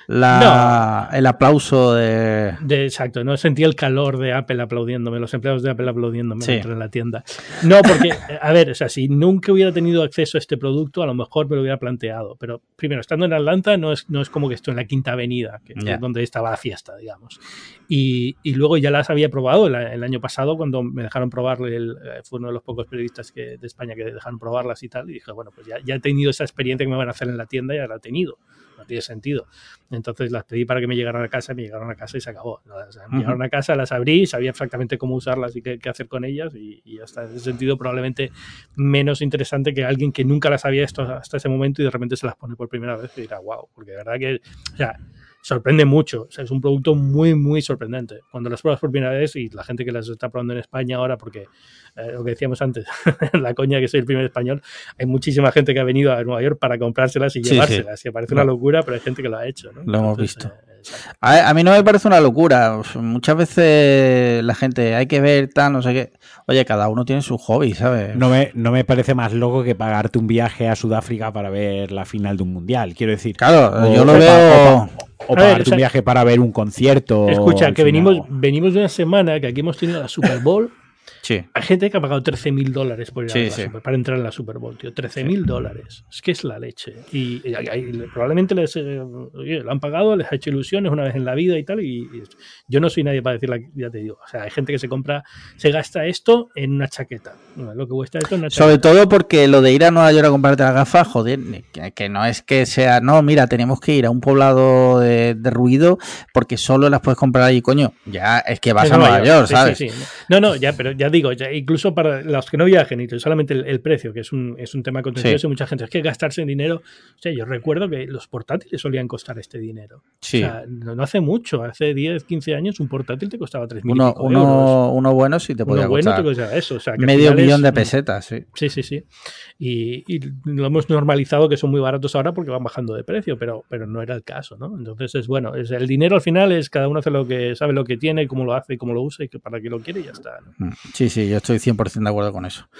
la, el aplauso de... Exacto, no sentí el calor de Apple aplaudiéndome, los empleados de Apple aplaudiéndome en la tienda. No, porque, a ver, o sea, si nunca hubiera tenido acceso a este producto, a lo mejor me lo hubiera planteado. Pero primero, estando en Atlanta, no es, no es como que estoy en la Quinta Avenida, que es donde estaba la fiesta, digamos. Y, y, luego ya las había probado el, año pasado cuando me dejaron probar, el, eh, fue uno de los pocos periodistas que, de España que dejaron probarlas y tal. Y dije, bueno, pues ya, ya he tenido esa experiencia que me van a hacer en la tienda, ya la he tenido no tiene sentido. Entonces las pedí para que me llegaran a casa, me llegaron a casa y se acabó. me llegaron a casa, las abrí, sabía exactamente cómo usarlas y qué, hacer con ellas y, y, hasta en ese sentido probablemente menos interesante que alguien que nunca las había visto hasta ese momento y de repente se las pone por primera vez y dirá, wow, porque de verdad que, o sea, sorprende mucho. O sea, es un producto muy, muy sorprendente. Cuando las pruebas por primera vez y la gente que las está probando en España ahora, porque eh, lo que decíamos antes, la coña que soy el primer español, hay muchísima gente que ha venido a Nueva York para comprárselas y llevárselas. Y parece una locura, pero hay gente que lo ha hecho. Lo hemos visto. Eh, a, mí no me parece una locura. Muchas veces la gente, hay que ver tal, no sé qué. Oye, cada uno tiene su hobby, ¿sabes? No me, no me parece más loco que pagarte un viaje a Sudáfrica para ver la final de un mundial. Quiero decir. Claro, yo lo veo. O, pagarte un viaje para ver un concierto. Escucha, que venimos, venimos de una semana que aquí hemos tenido la Super Bowl hay gente que ha pagado 13 mil dólares por para entrar en la Super Bowl, tío. 13 mil dólares. Es que es la leche. Y, probablemente les eh, lo han pagado, les ha hecho ilusiones una vez en la vida y tal. Y, yo no soy nadie para decirle, ya te digo. O sea, hay gente que se compra, se gasta esto en una chaqueta. Lo que cuesta esto en una Sobre todo porque lo de ir a Nueva York a comprarte las gafas, joder, que, no es que sea, no, mira, tenemos que ir a un poblado de, ruido porque solo las puedes comprar ahí, coño. Ya es que vas a Nueva York, ¿sabes? No, no, ya, pero ya digo, ya incluso para los que no viajen y solamente el, precio, que es un, es un tema contencioso, mucha gente es que gastarse en dinero. O sea, yo recuerdo que los portátiles solían costar este dinero. Sí. O sea, no, hace mucho, hace 10, 15 años un portátil te costaba 3.000 uno, uno, uno, bueno sí te podía uno bueno te costaba eso. O sea, medio millón de pesetas, sí. Sí, sí, sí. Y, lo hemos normalizado que son muy baratos ahora porque van bajando de precio, pero, pero no era el caso, ¿no? Entonces es bueno, es el dinero al final es cada uno hace lo que sabe lo que tiene, cómo lo hace, cómo lo usa y que para qué lo quiere y ya está. Mm, sí, sí, yo estoy 100% de acuerdo con eso.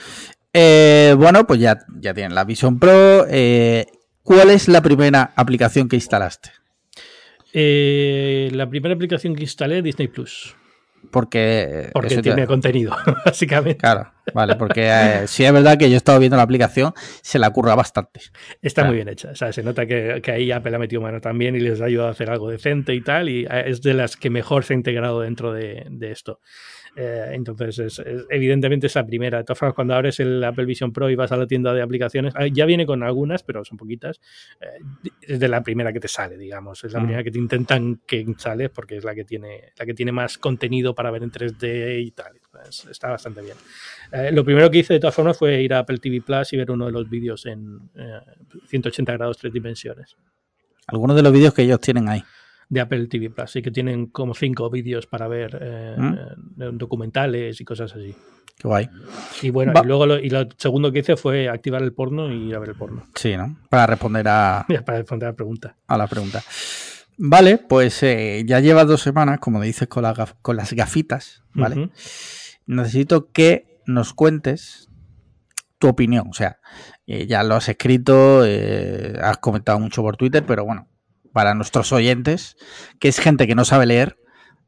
Eh, bueno, pues ya, ya tienen la Vision Pro. Eh, ¿Cuál es la primera aplicación que instalaste? Eh, la primera aplicación que instalé, Disney Plus. Porque, porque tiene contenido, básicamente. Claro, vale, porque si es verdad que yo he estado viendo la aplicación, se la curra bastante. Está muy bien hecha, o sea, se nota que, que, ahí Apple ha metido mano también y les ha ayudado a hacer algo decente y tal, y es de las que mejor se ha integrado dentro de, de esto. Eh, entonces, es, evidentemente es la primera. De todas formas, cuando abres el Apple Vision Pro y vas a la tienda de aplicaciones, ah, ya viene con algunas, pero son poquitas. Eh, es de la primera que te sale, digamos. Es la primera que te intentan que sales porque es la que tiene, la que tiene más contenido para ver en 3D y tal. está bastante bien. Eh, lo primero que hice de todas formas fue ir a Apple TV Plus y ver uno de los vídeos en 180 grados, tres dimensiones. Algunos de los vídeos que ellos tienen ahí de Apple TV Plus y que tienen como cinco vídeos para ver eh, ¿Mm? eh, documentales y cosas así. Qué guay. Y bueno, y luego lo, y lo segundo que hice fue activar el porno y ir a ver el porno. Sí, ¿no? Para responder a. Para responder a la pregunta. A la pregunta. Vale, pues eh, ya llevas dos semanas, como dices, con, con las gafitas, ¿vale? Necesito que nos cuentes tu opinión. O sea, ya lo has escrito, has comentado mucho por Twitter, pero bueno, para nuestros oyentes, que es gente que no sabe leer,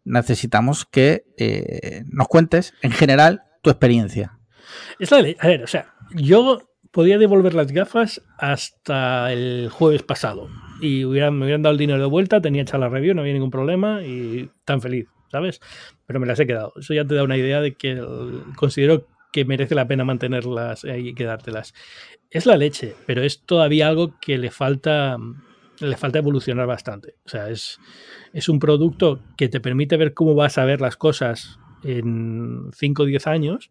necesitamos que eh, nos cuentes en general tu experiencia. Es la ley. A ver, o sea, yo podía devolver las gafas hasta el jueves pasado y hubieran, me hubieran dado el dinero de vuelta, tenía hecha la review, no había ningún problema y tan feliz, ¿sabes? Pero me las he quedado. Eso ya te da una idea de que considero que merece la pena mantenerlas y quedártelas. Es la leche, pero es todavía algo que le falta le falta evolucionar bastante. O sea, es, es un producto que te permite ver cómo vas a ver las cosas en 5 o 10 años,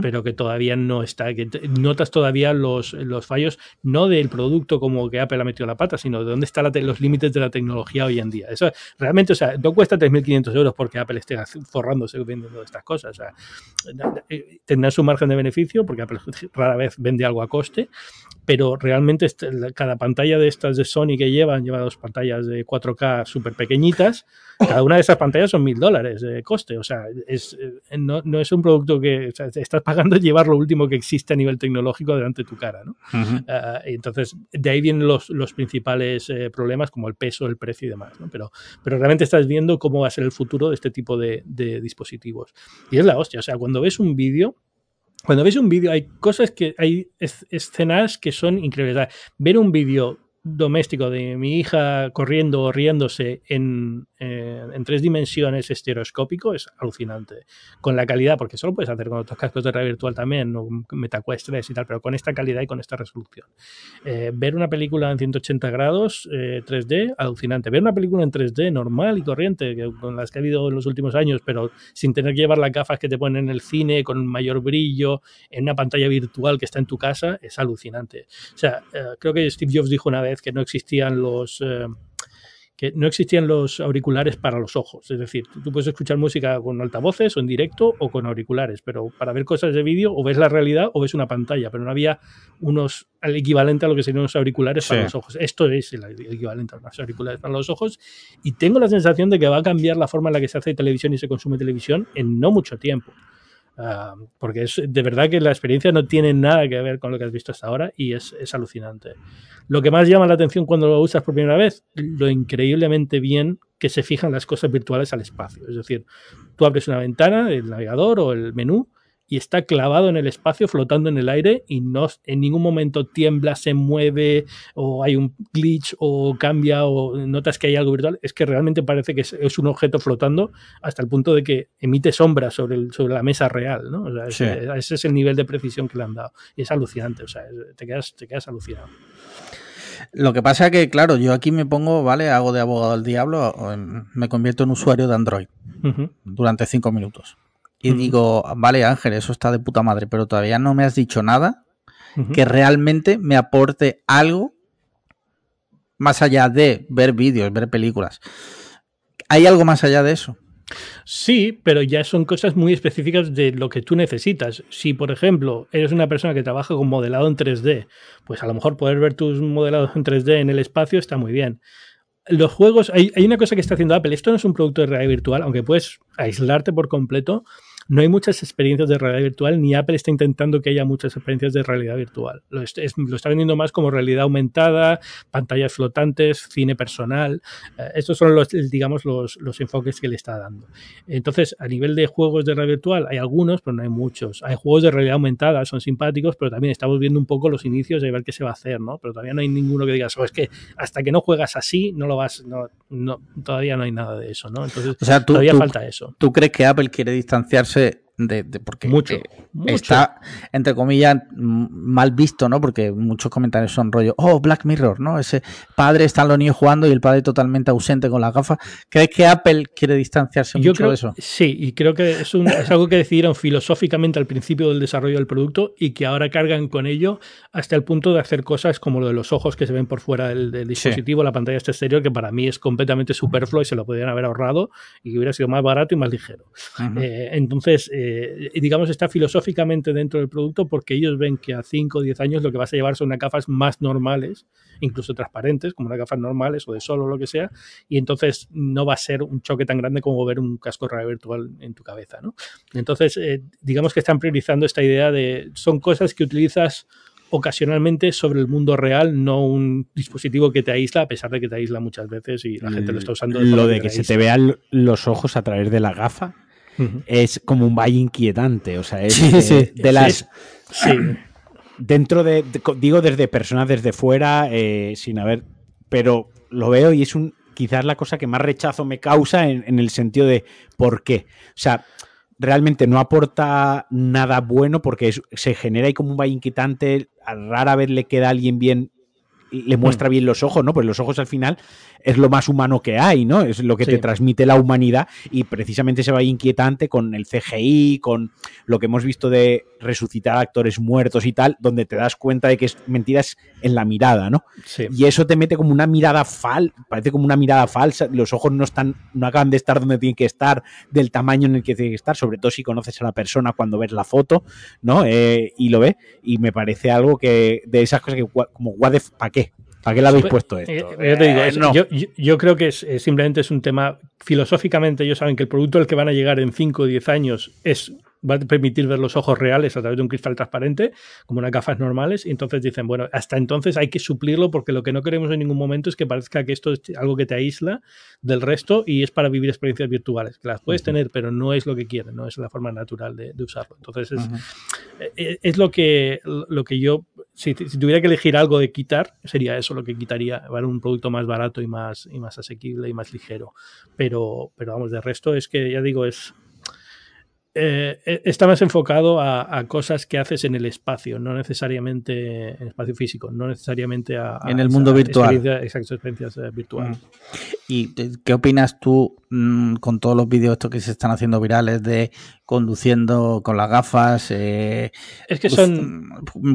pero que todavía no está, que notas todavía los, los, fallos, no del producto como que Apple ha metido la pata, sino de dónde están los límites de la tecnología hoy en día. Eso realmente, o sea, no cuesta 3.500 euros porque Apple esté forrándose vendiendo estas cosas. O sea, eh, tendrá su margen de beneficio porque Apple rara vez vende algo a coste, pero realmente este, cada pantalla de estas de Sony que llevan, lleva dos pantallas de 4K súper pequeñitas, cada una de esas pantallas son mil dólares de coste, o sea, es, eh, no, no, es un producto que estás pagando llevar lo último que existe a nivel tecnológico delante de tu cara, ¿no? Ah, entonces, de ahí vienen los, los principales eh, problemas como el peso, el precio y demás, ¿no? Pero, pero realmente estás viendo cómo va a ser el futuro de este tipo de, de dispositivos. Y es la hostia, o sea, cuando ves un vídeo, cuando ves un vídeo hay cosas que hay escenas que son increíbles. Ver un vídeo doméstico de mi hija corriendo o riéndose en, eh, en, tres dimensiones estereoscópico es alucinante. Con la calidad, porque eso lo puedes hacer con otros cascos de realidad virtual también, ¿no? MetaQuest 3 y tal, pero con esta calidad y con esta resolución. Eh, ver una película en 180 grados 3D, eh, alucinante. Ver una película en 3D normal y corriente, que, con las que ha habido en los últimos años, pero sin tener que llevar las gafas que te ponen en el cine, con mayor brillo, en una pantalla virtual que está en tu casa, es alucinante. O sea, creo que Steve Jobs dijo una vez que no existían los que no existían los auriculares para los ojos. Es decir, tú puedes escuchar música con altavoces o en directo o con auriculares, pero para ver cosas de vídeo o ves la realidad o ves una pantalla, pero no había unos el equivalente a lo que serían los auriculares para los ojos. Esto es el equivalente a los auriculares para los ojos y tengo la sensación de que va a cambiar la forma en la que se hace televisión y se consume televisión en no mucho tiempo. Ah, porque es de verdad que la experiencia no tiene nada que ver con lo que has visto hasta ahora y es, es, alucinante. Lo que más llama la atención cuando lo usas por primera vez, lo increíblemente bien que se fijan las cosas virtuales al espacio. Es decir, tú abres una ventana, el navegador o el menú, y está clavado en el espacio, flotando en el aire y no en ningún momento tiembla, se mueve o hay un glitch o cambia o notas que hay algo virtual. Es que realmente parece que es, un objeto flotando hasta el punto de que emite sombras sobre, el, sobre la mesa real. ¿no? ese, es el nivel de precisión que le han dado. Y es alucinante, o sea, te quedas, te quedas alucinado. Lo que pasa es que, claro, yo aquí me pongo, ¿vale? Hago de abogado del diablo, me convierto en usuario de Android durante cinco minutos y digo, vale Ángel, eso está de puta madre, pero todavía no me has dicho nada que realmente me aporte algo más allá de ver vídeos, ver películas. ¿Hay algo más allá de eso? Sí, pero ya son cosas muy específicas de lo que tú necesitas. Si, por ejemplo, eres una persona que trabaja con modelado en 3D, pues a lo mejor poder ver tus modelados en 3D en el espacio está muy bien. Los juegos, hay, hay una cosa que está haciendo Apple, esto no es un producto de realidad virtual, aunque puedes aislarte por completo, no hay muchas experiencias de realidad virtual, ni Apple está intentando que haya muchas experiencias de realidad virtual. Lo, está vendiendo más como realidad aumentada, pantallas flotantes, cine personal. Eh, estos son los, digamos, los, enfoques que le está dando. Entonces, a nivel de juegos de realidad virtual, hay algunos, pero no hay muchos. Hay juegos de realidad aumentada, son simpáticos, pero también estamos viendo un poco los inicios de ver qué se va a hacer, ¿no? Pero todavía no hay ninguno que digas, oh, es que hasta que no juegas así, no lo vas, no, no, todavía no hay nada de eso, ¿no? Entonces, todavía falta eso. ¿Tú crees que Apple quiere distanciarse fit de, porque mucho, eh, está, entre comillas, mal visto, ¿no? Porque muchos comentarios son rollo, oh, Black Mirror, ¿no? Ese padre están los niños jugando y el padre totalmente ausente con la gafa ¿Crees que Apple quiere distanciarse mucho de eso? Sí, y creo que es, es algo que decidieron filosóficamente al principio del desarrollo del producto y que ahora cargan con ello hasta el punto de hacer cosas como lo de los ojos que se ven por fuera del, dispositivo, la pantalla este exterior, que para mí es completamente superfluo y se lo podrían haber ahorrado y que hubiera sido más barato y más ligero. Eh, entonces, eh, digamos, está filosóficamente dentro del producto porque ellos ven que a 5 o 10 años lo que vas a llevar son unas gafas más normales, incluso transparentes, como unas gafas normales o de sol o lo que sea, y entonces no va a ser un choque tan grande como ver un casco real virtual en tu cabeza. ¿no? Entonces, eh, digamos que están priorizando esta idea de son cosas que utilizas ocasionalmente sobre el mundo real, no un dispositivo que te aísla, a pesar de que te aísla muchas veces y la gente lo está usando. lo de que, se te vean los ojos a través de la gafa es como un valle inquietante. O sea, es de, las. Dentro de, Digo desde personas desde fuera, eh, sin haber. Pero lo veo y es un. Quizás la cosa que más rechazo me causa en, el sentido de por qué. O sea, realmente no aporta nada bueno porque se genera ahí como un valle inquietante. A rara vez le queda a alguien bien le muestra mm. bien los ojos, ¿no? Pues los ojos al final es lo más humano que hay, ¿no? Es lo que te transmite la humanidad y precisamente se va inquietante con el CGI, con lo que hemos visto de resucitar actores muertos y tal, donde te das cuenta de que es mentiras en la mirada, ¿no? Y eso te mete como una mirada fal, parece como una mirada falsa, los ojos no están, no acaban de estar donde tienen que estar, del tamaño en el que tienen que estar, sobre todo si conoces a la persona cuando ves la foto, ¿no? Eh, y lo ve, y me parece algo que de esas cosas que como, ¿para qué? ¿Para qué le habéis puesto esto? Eh, yo, creo que simplemente es un tema, filosóficamente ellos saben que el producto al que van a llegar en 5 o 10 años es va a permitir ver los ojos reales a través de un cristal transparente, como unas gafas normales, y entonces dicen, bueno, hasta entonces hay que suplirlo porque lo que no queremos en ningún momento es que parezca que esto es algo que te aísla del resto y es para vivir experiencias virtuales, que las puedes tener, pero no es lo que quieren, no es la forma natural de, usarlo. Entonces es, eh, eh, es, lo, que, lo que yo, si, tuviera que elegir algo de quitar, sería eso lo que quitaría, un producto más barato y más, y más asequible y más ligero. Pero, pero vamos, de resto es que ya digo, es eh, eh, está más enfocado a, cosas que haces en el espacio, no necesariamente en espacio físico, no necesariamente a, en el mundo virtual. exacto, experiencias eh, virtuales. Mm. ¿Y qué opinas tú mm, con todos los vídeos estos que se están haciendo virales de conduciendo con las gafas? es que son.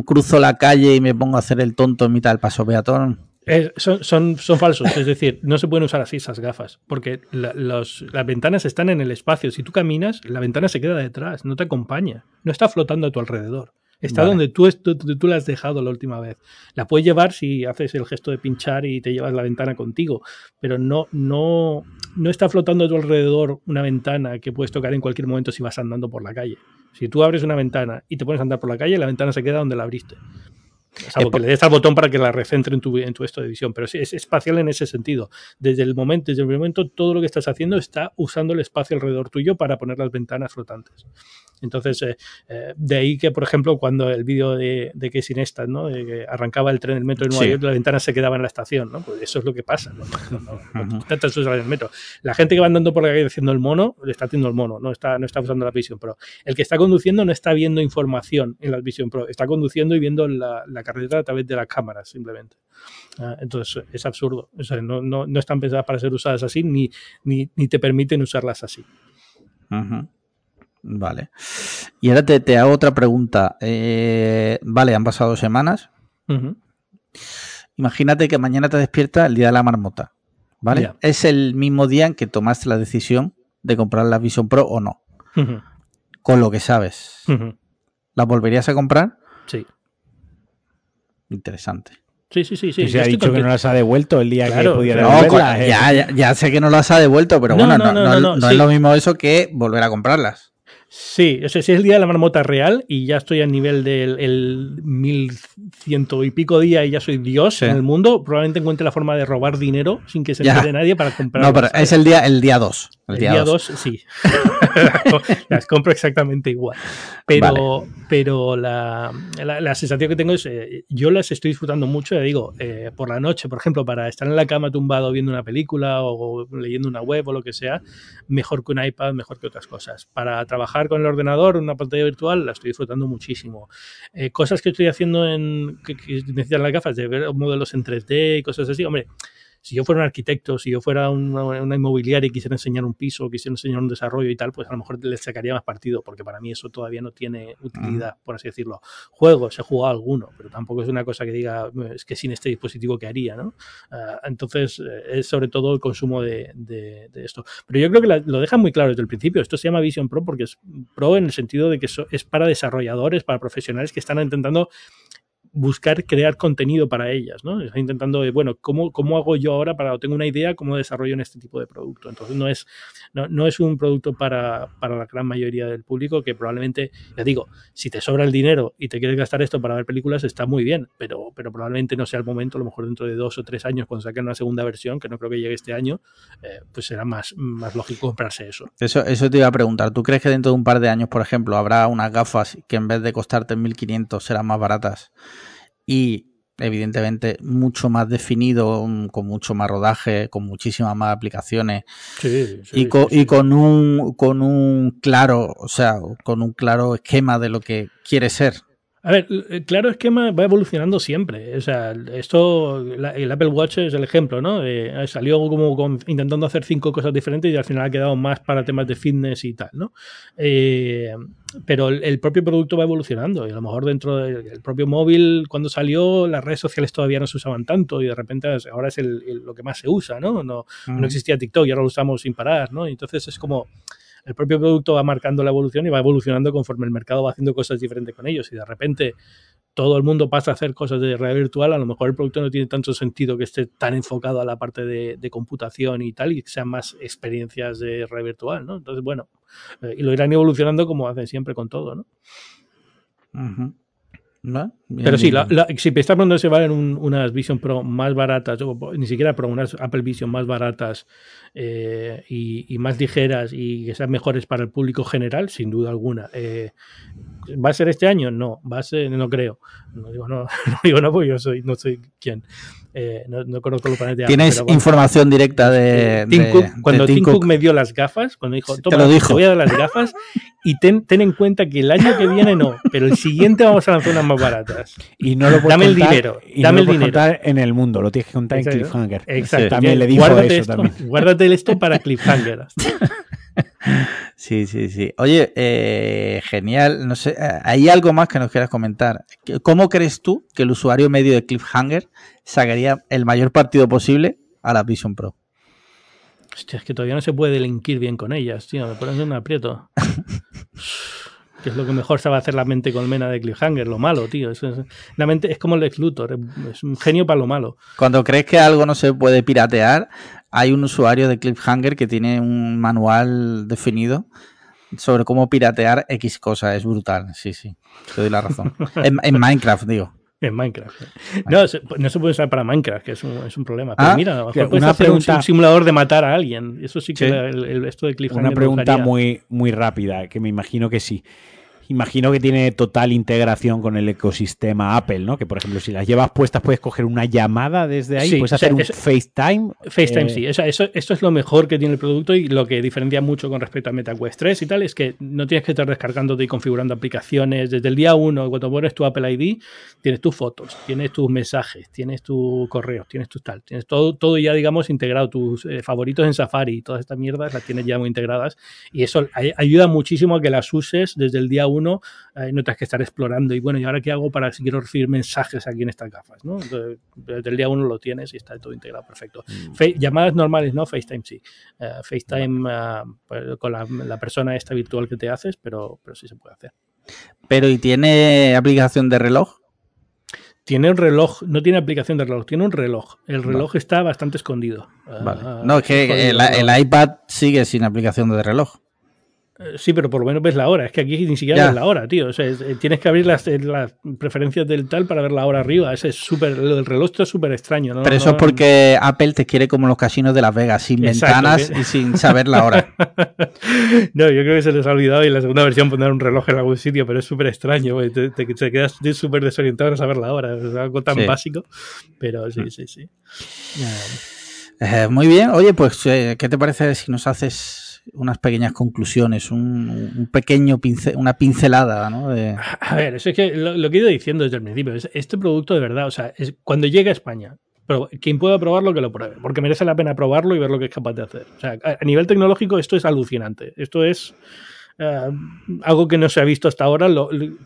Cruzo la calle y me pongo a hacer el tonto en mitad del paso peatón son, son, son, falsos, es decir, no se pueden usar así esas gafas, porque las ventanas están en el espacio. Si tú caminas, la ventana se queda detrás, no te acompaña, no está flotando a tu alrededor. Está donde tú, tú, la has dejado la última vez. La puedes llevar si haces el gesto de pinchar y te llevas la ventana contigo, pero no, no, no está flotando a tu alrededor una ventana que puedes tocar en cualquier momento si vas andando por la calle. Si tú abres una ventana y te pones a andar por la calle, la ventana se queda donde la abriste. Salvo que le des al botón para que la recentre en tu, en tu esto de visión, pero es, espacial en ese sentido. Desde el momento, desde el momento, todo lo que estás haciendo está usando el espacio alrededor tuyo para poner las ventanas flotantes. Entonces, eh, eh, de ahí que, por ejemplo, cuando el vídeo de, de Casey Neistat, ¿no? De que arrancaba el tren del metro de Nueva York, la ventana se quedaba en la estación, ¿no? Pues eso es lo que pasa. ¿no? el metro. La gente que va andando por la calle haciendo el mono, le está haciendo el mono, no está, no está usando la Vision Pro. El que está conduciendo no está viendo información en la Vision Pro, está conduciendo y viendo la, la carretera a través de las cámaras, simplemente. Ah, entonces, es absurdo. no, no, no, están pensadas para ser usadas así, ni, ni, ni te permiten usarlas así. Vale. Y ahora te, hago otra pregunta. Eh, vale, han pasado semanas. Imagínate que mañana te despierta el día de la marmota. ¿Vale? Es el mismo día en que tomaste la decisión de comprar la Vision Pro o no. Con lo que sabes. ¿La volverías a comprar? Sí. Interesante. Sí, sí, sí. sí. se ha dicho que no las ha devuelto el día que podía devolverlas. No, ya, ya, sé que no las ha devuelto, pero bueno, no, es lo mismo eso que volver a comprarlas. Sí, ese es el día de la marmota real y ya estoy a nivel del mil ciento y pico día y ya soy Dios en el mundo. Probablemente encuentre la forma de robar dinero sin que se entere nadie para comprar. No, pero es el día el día 2. El, día 2, sí. las compro exactamente igual. Pero, pero la, la, sensación que tengo es, eh, yo las estoy disfrutando mucho, ya digo, eh, por la noche, por ejemplo, para estar en la cama tumbado viendo una película o leyendo una web o lo que sea, mejor que un iPad, mejor que otras cosas. Para trabajar con el ordenador, una pantalla virtual, la estoy disfrutando muchísimo. Eh, cosas que estoy haciendo en que, que necesitan las gafas, de ver modelos en 3D y cosas así, hombre, si yo fuera un arquitecto, si yo fuera una, inmobiliaria y quisiera enseñar un piso, quisiera enseñar un desarrollo y tal, pues a lo mejor le sacaría más partido, porque para mí eso todavía no tiene utilidad, por así decirlo. Juegos, he jugado alguno, pero tampoco es una cosa que diga, es que sin este dispositivo, ¿qué haría? ¿no? Ah, entonces, eh, es sobre todo el consumo de, esto. Pero yo creo que lo dejan muy claro desde el principio. Esto se llama Vision Pro porque es pro en el sentido de que es para desarrolladores, para profesionales que están intentando buscar crear contenido para ellas, ¿no? Está intentando, bueno, ¿cómo, ¿cómo hago yo ahora para, tengo una idea, cómo desarrollo en este tipo de producto? Entonces no es, no, no es un producto para, para, la gran mayoría del público que probablemente, ya digo, si te sobra el dinero y te quieres gastar esto para ver películas, está muy bien, pero, pero probablemente no sea el momento, a lo mejor dentro de dos o tres años, cuando saquen una segunda versión, que no creo que llegue este año, eh, pues será más, más lógico comprarse eso. eso. Eso te iba a preguntar, ¿tú crees que dentro de un par de años, por ejemplo, habrá unas gafas que en vez de costarte 1.500 serán más baratas? Y evidentemente mucho más definido, con mucho más rodaje, con muchísimas más aplicaciones y, con, y con un con un claro, o sea, con un claro esquema de lo que quiere ser. A ver, el claro esquema va evolucionando siempre. O sea, esto, el Apple Watch es el ejemplo, ¿no? Eh, salió como intentando hacer cinco cosas diferentes y al final ha quedado más para temas de fitness y tal, ¿no? Eh, pero el, propio producto va evolucionando y a lo mejor dentro del propio móvil, cuando salió, las redes sociales todavía no se usaban tanto y de repente ahora es lo que más se usa, ¿no? No, no existía TikTok y ahora lo usamos sin parar, ¿no? entonces es como el propio producto va marcando la evolución y va evolucionando conforme el mercado va haciendo cosas diferentes con ellos. Y de repente todo el mundo pasa a hacer cosas de realidad virtual, a lo mejor el producto no tiene tanto sentido que esté tan enfocado a la parte de, computación y tal, y que sean más experiencias de realidad virtual, ¿no? Entonces, bueno, eh, y lo irán evolucionando como hacen siempre con todo, ¿no? Pero sí, si me estás preguntando si valen unas Vision Pro más baratas, o ni siquiera Pro, unas Apple Vision más baratas eh, y, más ligeras y que sean mejores para el público general, sin duda alguna. Eh, ¿Va a ser este año? No, va a ser, no creo. No digo no, no digo no, porque yo soy, no soy quien. Eh, no, conozco los planes de ¿Tienes información directa de, Cuando Tim, Cook. me dio las gafas, cuando dijo, toma, te, lo dijo. voy a dar las gafas y ten, en cuenta que el año que viene no, pero el siguiente vamos a lanzar unas más baratas. Y no lo puedes Dame el dinero. dame el dinero. contar en el mundo, lo tienes que contar en Cliffhanger. Exacto. También le dijo guárdate eso esto, Guárdate esto para Cliffhanger. Sí, sí, sí. Oye, eh, genial. No sé, eh, ¿hay algo más que nos quieras comentar? ¿Cómo crees tú que el usuario medio de Cliffhanger sacaría el mayor partido posible a la Vision Pro? Hostia, es que todavía no se puede delinquir bien con ellas, tío. Me ponen un aprieto. que es lo que mejor sabe hacer la mente colmena de Cliffhanger, lo malo, tío. Es, la mente es como el ex Luthor, es un genio para lo malo. Cuando crees que algo no se puede piratear, hay un usuario de Cliffhanger que tiene un manual definido sobre cómo piratear X cosa. Es brutal, sí, sí. Te doy la razón. en, Minecraft, digo. En Minecraft. No, no se puede usar para Minecraft, que es un, es un problema. Pero ah, mira, a lo puedes hacer un, simulador de matar a alguien. Eso sí que El, esto de Cliffhanger. Una pregunta muy, muy rápida, que me imagino que sí imagino que tiene total integración con el ecosistema Apple, ¿no? Que por ejemplo, si las llevas puestas, puedes coger una llamada desde ahí, puedes hacer un FaceTime. FaceTime, sí. Eso, eso, esto es lo mejor que tiene el producto y lo que diferencia mucho con respecto a MetaQuest 3 y tal, es que no tienes que estar descargándote y configurando aplicaciones. Desde el día 1, cuando pones tu Apple ID, tienes tus fotos, tienes tus mensajes, tienes tu correo, tienes tu tal, tienes todo, todo ya, digamos, integrado. Tus eh, favoritos en Safari y todas estas mierdas las tienes ya muy integradas y eso ayuda muchísimo a que las uses desde el día 1 uno, eh, no tienes que estar explorando. Y bueno, ¿y ahora qué hago para si quiero recibir mensajes aquí en estas gafas? ¿no? desde el día uno lo tienes y está todo integrado perfecto. Mm. llamadas normales, ¿no? FaceTime sí. Eh, FaceTime eh, pues, con la, persona esta virtual que te haces, pero, pero sí se puede hacer. Pero ¿y tiene aplicación de reloj? Tiene un reloj, no tiene aplicación de reloj, tiene un reloj. El reloj está bastante escondido. Ah, no, es que el, iPad sigue sin aplicación de reloj. Eh, sí, pero por lo menos ves la hora. Es que aquí ni siquiera ves la hora, tío. O sea, eh, tienes que abrir las, eh, las, preferencias del tal para ver la hora arriba. Ese es súper. El reloj está súper extraño, ¿no? Pero eso es porque Apple te quiere como los casinos de Las Vegas, sin ventanas y sin saber la hora. no, yo creo que se les ha olvidado y en la segunda versión poner un reloj en algún sitio, pero es súper extraño. Te, te, quedas súper desorientado en saber la hora. Es algo tan básico. Pero sí, sí, sí. muy bien. Oye, pues, ¿qué te parece si nos haces unas pequeñas conclusiones, un, pequeño pincel, una pincelada, ¿no? A ver, eso es que lo, que he ido diciendo desde el principio, es este producto de verdad, o sea, es, cuando llegue a España, pero quien pueda probarlo que lo pruebe, porque merece la pena probarlo y ver lo que es capaz de hacer. O sea, a, nivel tecnológico esto es alucinante. Esto es eh, algo que no se ha visto hasta ahora,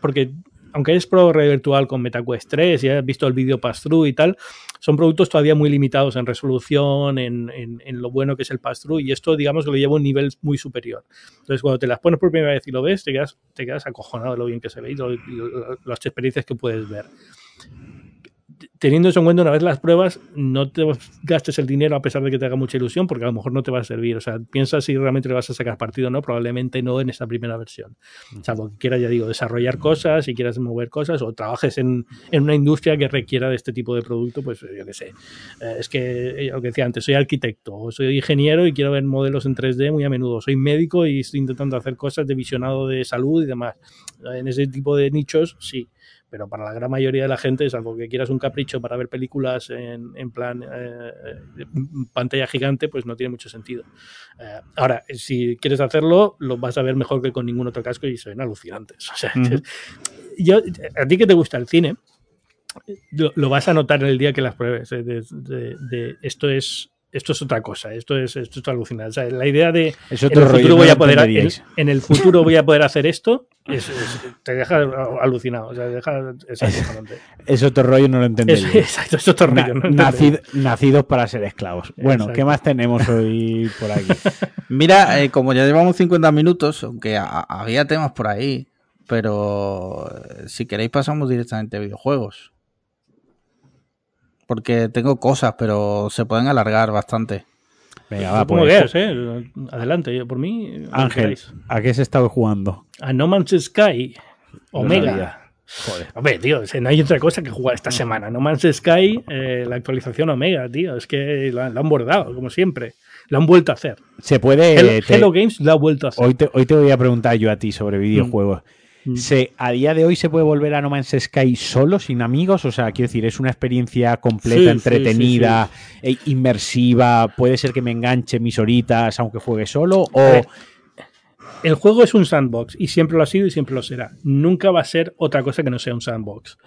porque aunque es pro virtual con MetaQuest 3 y has visto el vídeo pass-through y tal, son productos todavía muy limitados en resolución, en, lo bueno que es el pass-through y esto digamos lo lleva a un nivel muy superior. Entonces cuando te las pones por primera vez y lo ves, te quedas, te quedas acojonado de lo bien que se ve y las experiencias que puedes ver teniendo eso en cuenta una vez las pruebas, no te gastes el dinero a pesar de que te haga mucha ilusión, porque a lo mejor no te va a servir. O sea, piensa si realmente le vas a sacar partido o no, probablemente no en esa primera versión. O sea, porque quieras, ya digo, desarrollar cosas, si quieras mover cosas, o trabajes en, en una industria que requiera de este tipo de producto, pues yo qué sé. Eh, es que, eh, lo que decía antes, soy arquitecto, o soy ingeniero y quiero ver modelos en 3D muy a menudo. Soy médico y estoy intentando hacer cosas de visionado de salud y demás. En ese tipo de nichos, sí pero para la gran mayoría de la gente, salvo que quieras un capricho para ver películas en, en plan eh, pantalla gigante, pues no tiene mucho sentido. Eh, ahora, si quieres hacerlo, lo vas a ver mejor que con ningún otro casco y se ven alucinantes. O sea, yo, a ti que te gusta el cine, lo, vas a notar en el día que las pruebes. Eh, de, esto es esto es otra cosa, esto es, esto es alucinante. la idea de en el futuro voy a poder en, el futuro voy a poder hacer esto te deja alucinado. O sea, deja, es, otro rollo, no lo entendéis. exacto, es otro rollo. nacidos para ser esclavos. Bueno, ¿qué más tenemos hoy por aquí? Mira, eh, como ya llevamos 50 minutos, aunque había temas por ahí, pero eh, si queréis pasamos directamente a videojuegos porque tengo cosas, pero se pueden alargar bastante. Venga, va, Como pues. ¿eh? Adelante, por mí. Ángel, ¿a qué se estado jugando? A No Man's Sky, Omega. Joder. Hombre, tío, no hay otra cosa que jugar esta semana. No Man's Sky, eh, la actualización Omega, tío. Es que lo, han bordado, como siempre. Lo han vuelto a hacer. Se puede. Hello, Games lo ha vuelto a hacer. Hoy te, hoy te voy a preguntar yo a ti sobre videojuegos. Mm. Se, ¿A día de hoy se puede volver a No Man's Sky solo, sin amigos? O sea, quiero decir, es una experiencia completa, entretenida, e inmersiva. Puede ser que me enganche mis horitas aunque juegue solo. O. El juego es un sandbox y siempre lo ha sido y siempre lo será. Nunca va a ser otra cosa que no sea un sandbox.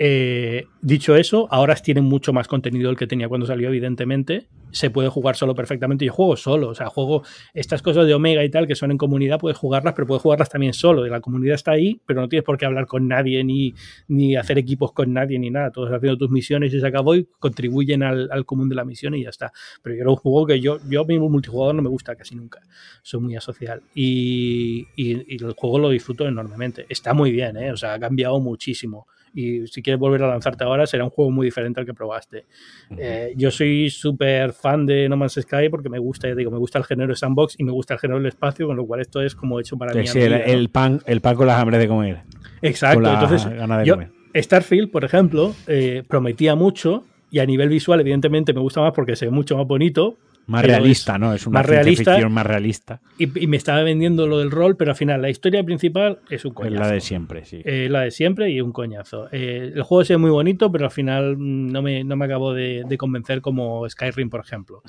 Eh, dicho eso, ahora tiene mucho más contenido el que tenía cuando salió, evidentemente. Se puede jugar solo perfectamente. Yo juego solo, o sea, juego estas cosas de Omega y tal que son en comunidad, puedes jugarlas, pero puedes jugarlas también solo. La comunidad está ahí, pero no tienes por qué hablar con nadie, ni, ni hacer equipos con nadie, ni nada. Todos haciendo tus misiones y se acabó y contribuyen al, común de la misión y ya está. Pero yo era un juego que yo, yo mismo multijugador no me gusta casi nunca. Soy muy asocial. Y, y, y el juego lo disfruto enormemente. Está muy bien, ¿eh? o sea, ha cambiado muchísimo y si quieres volver a lanzarte ahora será un juego muy diferente al que probaste. Eh, yo soy súper fan de No Man's Sky porque me gusta, digo, me gusta el género de sandbox y me gusta el género del espacio, con lo cual esto es como hecho para mí. el, pan, el pan con las hambres de comer. Exacto, entonces Starfield, por ejemplo, eh, prometía mucho y a nivel visual evidentemente me gusta más porque se ve mucho más bonito, más realista, ¿no? Es una más realista, ficción más realista. Y, me estaba vendiendo lo del rol, pero al final la historia principal es un coñazo. Es la de siempre, sí. Eh, la de siempre y un coñazo. Eh, el juego ve muy bonito, pero al final no me, no me acabó de, convencer como Skyrim, por ejemplo.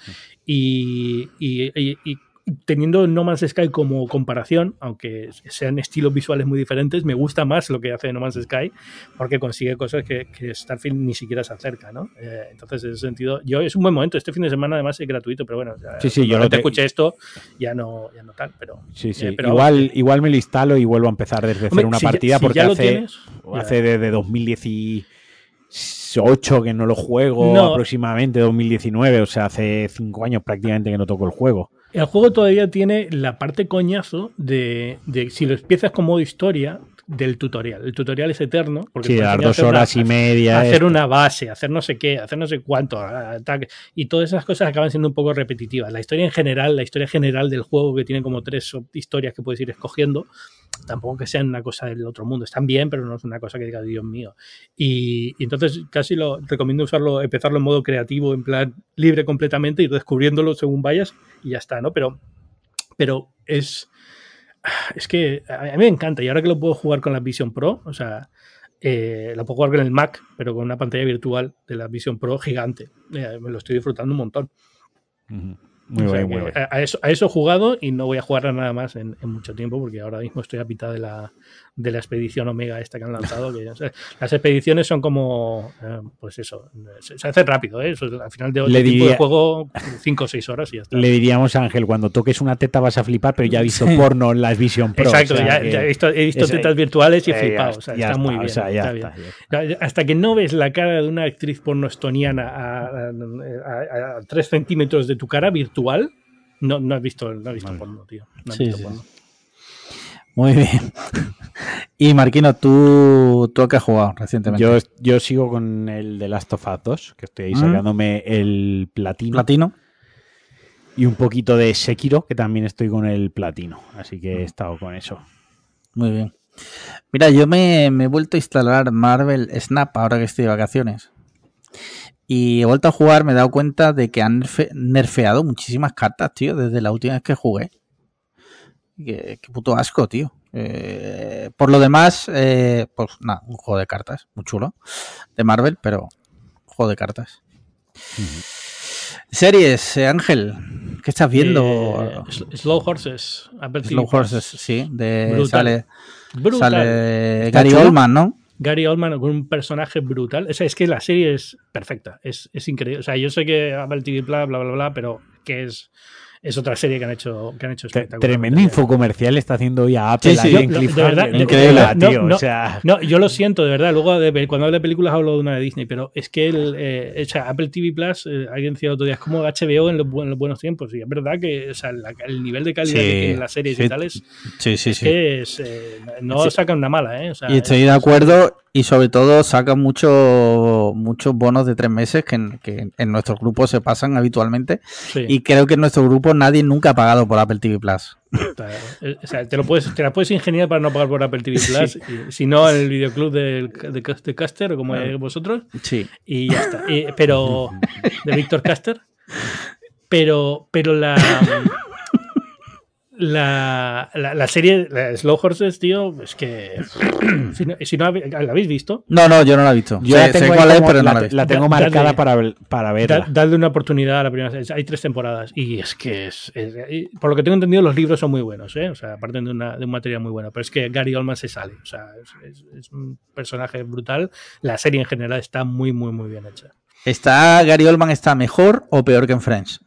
y, y, teniendo No Man's Sky como comparación, aunque sean estilos visuales muy diferentes, me gusta más lo que hace No Man's Sky porque consigue cosas que, Starfield ni siquiera se acerca, ¿no? Eh, entonces, en ese sentido, yo es un buen momento. Este fin de semana además es gratuito, pero bueno, sí, sí, yo no te escuché esto, ya no, ya no tal, pero... Sí, sí, eh, igual, igual me lo instalo y vuelvo a empezar desde cero una partida porque hace, hace desde 2018 que no lo juego, aproximadamente 2019, o sea, hace cinco años prácticamente que no toco el juego. El juego todavía tiene la parte coñazo de, de si lo empiezas como modo historia, del tutorial. El tutorial es eterno. Porque sí, dar dos horas y media. Hacer una base, hacer no sé qué, hacer no sé cuánto. Y todas esas cosas acaban siendo un poco repetitivas. La historia en general, la historia general del juego, que tiene como tres historias que puedes ir escogiendo, tampoco que sean una cosa del otro mundo. Están bien, pero no es una cosa que diga, Dios mío. Y, entonces casi lo recomiendo usarlo, empezarlo en modo creativo, en plan libre completamente, ir descubriéndolo según vayas y ya está, ¿no? Pero, pero es es que a mí me encanta y ahora que lo puedo jugar con la Vision Pro, o sea, eh, lo puedo jugar con el Mac, pero con una pantalla virtual de la Vision Pro gigante. Eh, me lo estoy disfrutando un montón. Muy muy A, eso, a, eso, he jugado y no voy a jugar a nada más en, mucho tiempo porque ahora mismo estoy a mitad de la, de la expedición Omega esta que han lanzado. Que, las expediciones son como, eh, pues eso, se, hace rápido, ¿eh? al final de, Le tipo de juego 5 o 6 horas y ya está. Le diríamos a Ángel, cuando toques una teta vas a flipar, pero ya he visto porno en las Vision Pro. Exacto, ya, he visto, he visto tetas virtuales y he flipado. está, muy bien. Está bien. Hasta que no ves la cara de una actriz porno estoniana a, 3 centímetros de tu cara virtual no, no has visto, no has visto porno, tío. No has visto porno. Muy bien. Y Marquino, ¿tú, ¿tú a qué has jugado recientemente? Yo, yo sigo con el de Last of Us 2, que estoy ahí mm. sacándome el platino. Platino. Y un poquito de Sekiro, que también estoy con el platino. Así que he estado con eso. Muy bien. Mira, yo me, me he vuelto a instalar Marvel Snap ahora que estoy de vacaciones. Y he vuelto a jugar, me he dado cuenta de que han nerfeado muchísimas cartas, tío, desde la última vez que jugué. Qué, puto asco, tío. Eh, por lo demás, eh, pues nada, un juego de cartas, muy chulo, de Marvel, pero juego de cartas. Series, eh, Ángel, ¿qué estás viendo? Slow Horses. Slow Horses, sí, de sale, sale Gary Oldman, ¿no? Gary Oldman con un personaje brutal. O sea, es que la serie es perfecta, es, es increíble. O sea, yo sé que Apple TV, bla, bla, bla, bla, pero que es es otra serie que han hecho, que han hecho Tremendo infocomercial está haciendo hoy a Apple. Sí, de, verdad, increíble, tío. No, o sea... no, yo lo siento, de verdad. Luego, cuando hablo de películas, hablo de una de Disney, pero es que el, eh, o sea, Apple TV Plus, eh, alguien decía otro día, es como HBO en los, buenos tiempos. Y es verdad que o sea, el nivel de calidad que tienen las series y tales es, que es, eh, no sacan una mala. ¿eh? O sea, y estoy de acuerdo y sobre todo sacan muchos muchos bonos de tres meses que en, que en nuestro grupo se pasan habitualmente. Y creo que en nuestro grupo nadie nunca ha pagado por Apple TV Plus. O sea, te, lo puedes, te la puedes ingeniar para no pagar por Apple TV Plus, si no en el videoclub de, de, Caster, como vosotros. Sí. Y ya está. pero. de Víctor Caster. Pero, pero la la, la, serie Slow Horses, tío, es que. si no, ¿La habéis visto? No, no, yo no la he visto. Yo la tengo, pero no la, la, tengo marcada para, para verla. Dadle una oportunidad a la primera. Hay tres temporadas y es que es, Por lo que tengo entendido, los libros son muy buenos, ¿eh? O sea, aparte de, una, de un material muy bueno. Pero es que Gary Oldman se sale. O sea, es, es un personaje brutal. La serie en general está muy, muy, muy bien hecha. ¿Está Gary Oldman está mejor o peor que en Friends?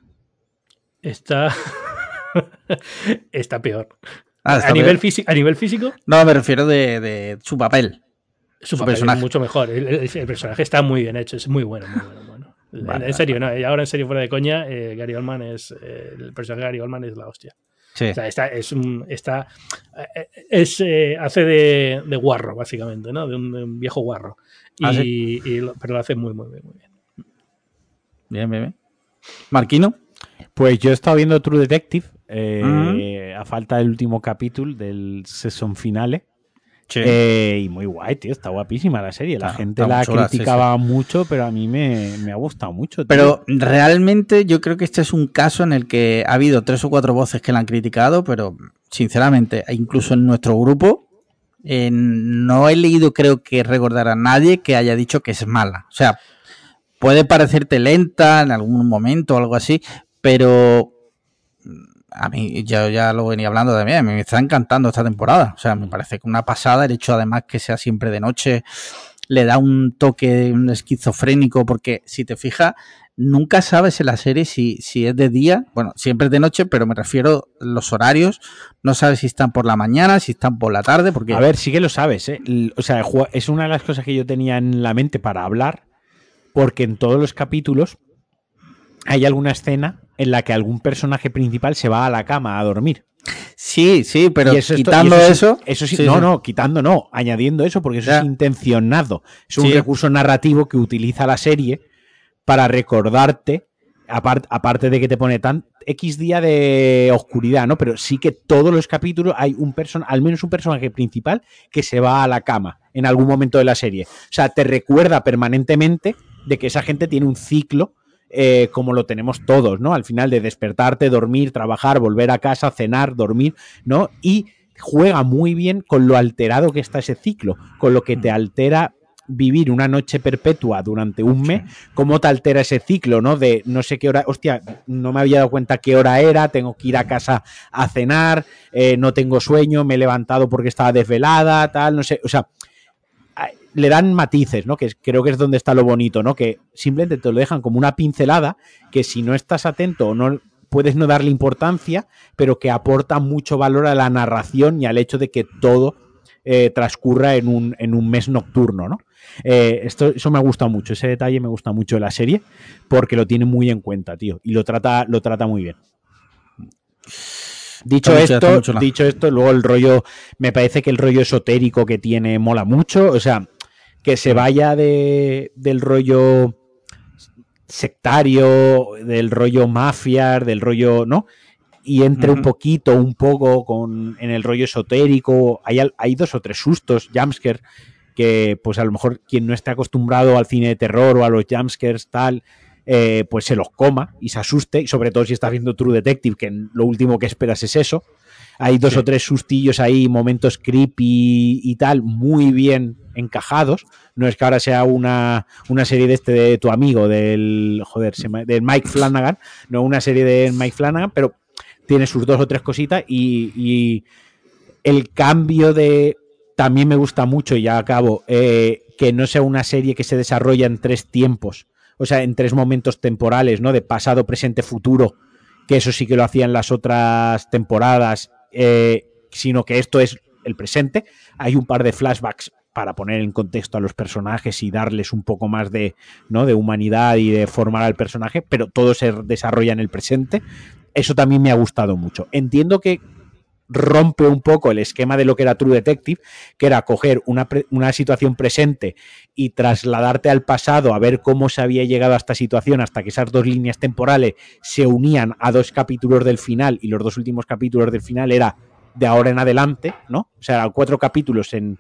Está. está peor. Ah, ¿A, Nivel físico, ¿A nivel físico? No, me refiero de, su papel. Su, personaje. Es mucho mejor. El, personaje está muy bien hecho, es muy bueno. en, serio, no, ahora en serio, fuera de coña, eh, Gary Oldman es. Eh, el personaje de Gary Oldman es la hostia. Sí. O sea, está, es un, está, eh, es, hace de, de, guarro, básicamente, ¿no? De un, viejo guarro. Ah, y, pero lo hace muy, muy, muy bien. Bien, bien, bien. ¿Marquino? Pues yo he estado viendo True Detective eh, a falta del último capítulo del season finale. Eh, y muy guay, tío, está guapísima la serie. La gente la criticaba mucho, pero a mí me, ha gustado mucho. Pero realmente yo creo que este es un caso en el que ha habido tres o cuatro voces que la han criticado, pero sinceramente, incluso en nuestro grupo, eh, no he leído, creo que recordar a nadie que haya dicho que es mala. O sea, puede parecerte lenta en algún momento o algo así, pero a mí yo ya lo venía hablando también, me está encantando esta temporada. O sea, me parece que una pasada, el hecho además que sea siempre de noche, le da un toque esquizofrénico, porque si te fijas, nunca sabes en la serie si, si es de día, bueno, siempre es de noche, pero me refiero a los horarios, no sabes si están por la mañana, si están por la tarde, porque... A ver, sí que lo sabes, ¿eh? O sea, es una de las cosas que yo tenía en la mente para hablar, porque en todos los capítulos hay alguna escena en la que algún personaje principal se va a la cama a dormir. Sí, sí, pero quitando eso, eso, sí, no, no, quitando no, añadiendo eso porque eso es intencionado. Es un recurso narrativo que utiliza la serie para recordarte, aparte de que te pone tan X día de oscuridad, ¿no? Pero sí que todos los capítulos hay un person al menos un personaje principal que se va a la cama en algún momento de la serie. O sea, te recuerda permanentemente de que esa gente tiene un ciclo eh, como lo tenemos todos, ¿no? Al final de despertarte, dormir, trabajar, volver a casa, cenar, dormir, ¿no? Y juega muy bien con lo alterado que está ese ciclo, con lo que te altera vivir una noche perpetua durante un mes, cómo te altera ese ciclo, ¿no? De no sé qué hora, hostia, no me había dado cuenta qué hora era, tengo que ir a casa a cenar, eh, no tengo sueño, me he levantado porque estaba desvelada, tal, no sé, o sea, le dan matices, ¿no? Que creo que es donde está lo bonito, ¿no? Que simplemente te lo dejan como una pincelada que si no estás atento o no puedes no darle importancia, pero que aporta mucho valor a la narración y al hecho de que todo eh, transcurra en un, en un, mes nocturno, ¿no? Eh, esto, eso me gusta mucho, ese detalle me gusta mucho de la serie, porque lo tiene muy en cuenta, tío, y lo trata, lo trata muy bien. Dicho esto, dicho esto, luego el rollo, me parece que el rollo esotérico que tiene mola mucho, o sea, que se vaya de, del rollo sectario, del rollo mafia, del rollo, ¿no? Y entre un poquito, un poco con, en el rollo esotérico. Hay, hay dos o tres sustos, jumpscares, que pues a lo mejor quien no esté acostumbrado al cine de terror o a los jumpscares, tal, eh, pues se los coma y se asuste, y sobre todo si estás viendo True Detective, que lo último que esperas es eso. Hay dos o tres sustillos ahí, momentos creepy y tal, muy bien encajados. No es que ahora sea una, una serie de este de tu amigo, del, joder, de Mike Flanagan, no una serie de Mike Flanagan, pero tiene sus dos o tres cositas y, el cambio de... También me gusta mucho, y ya acabo, eh, que no sea una serie que se desarrolla en tres tiempos, o sea, en tres momentos temporales, ¿no? De pasado, presente, futuro, que eso sí que lo hacían las otras temporadas, eh, sino que esto es el presente. Hay un par de flashbacks para poner en contexto a los personajes y darles un poco más de, ¿no? de humanidad y de formar al personaje, pero todo se desarrolla en el presente. Eso también me ha gustado mucho. Entiendo que rompe un poco el esquema de lo que era True Detective, que era coger una, una, situación presente y trasladarte al pasado a ver cómo se había llegado a esta situación hasta que esas dos líneas temporales se unían a dos capítulos del final y los dos últimos capítulos del final era de ahora en adelante, ¿no? O sea, cuatro capítulos en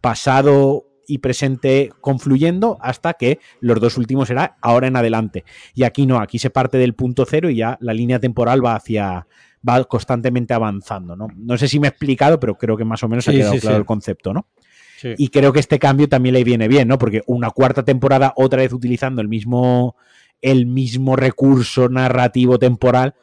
pasado y presente confluyendo hasta que los dos últimos era ahora en adelante. Y aquí no, aquí se parte del punto cero y ya la línea temporal va hacia va constantemente avanzando, ¿no? No sé si me he explicado, pero creo que más o menos ha quedado claro el concepto, ¿no? Y creo que este cambio también le viene bien, ¿no? Porque una cuarta temporada otra vez utilizando el mismo el mismo recurso narrativo temporal,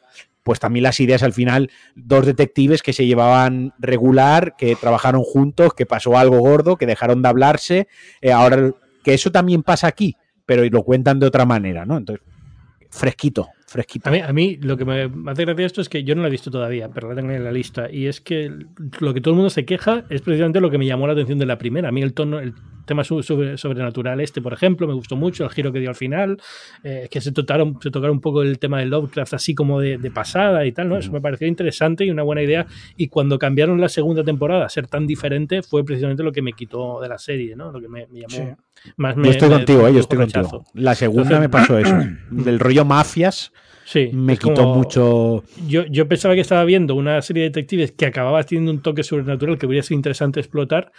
pues también las ideas al final, dos detectives que se llevaban regular, que trabajaron juntos, que pasó algo gordo, que dejaron de hablarse, eh, ahora que eso también pasa aquí, pero lo cuentan de otra manera, ¿no? Entonces, fresquito, fresquito. A mí, a mí lo que me hace gracia esto es que yo no la he visto todavía, pero la tengo en la lista. Y es que lo que todo el mundo se queja es precisamente lo que me llamó la atención de la primera. A mí el tono, el tema sobrenatural este, por ejemplo, me gustó mucho, el giro que dio al final, eh, que se tocaron, se tocaron un poco el tema de Lovecraft así como de, pasada y tal, ¿no? Eso me pareció interesante y una buena idea. Y cuando cambiaron la segunda temporada a ser tan diferente, fue precisamente lo que me quitó de la serie, ¿no? Lo que me, llamó más Yo estoy contigo, eh, yo estoy contigo. La segunda me pasó eso. Del rollo mafias Sí, me quitó mucho. Yo, yo pensaba que estaba viendo una serie de detectives que acababa teniendo un toque sobrenatural que hubiera sido interesante explotar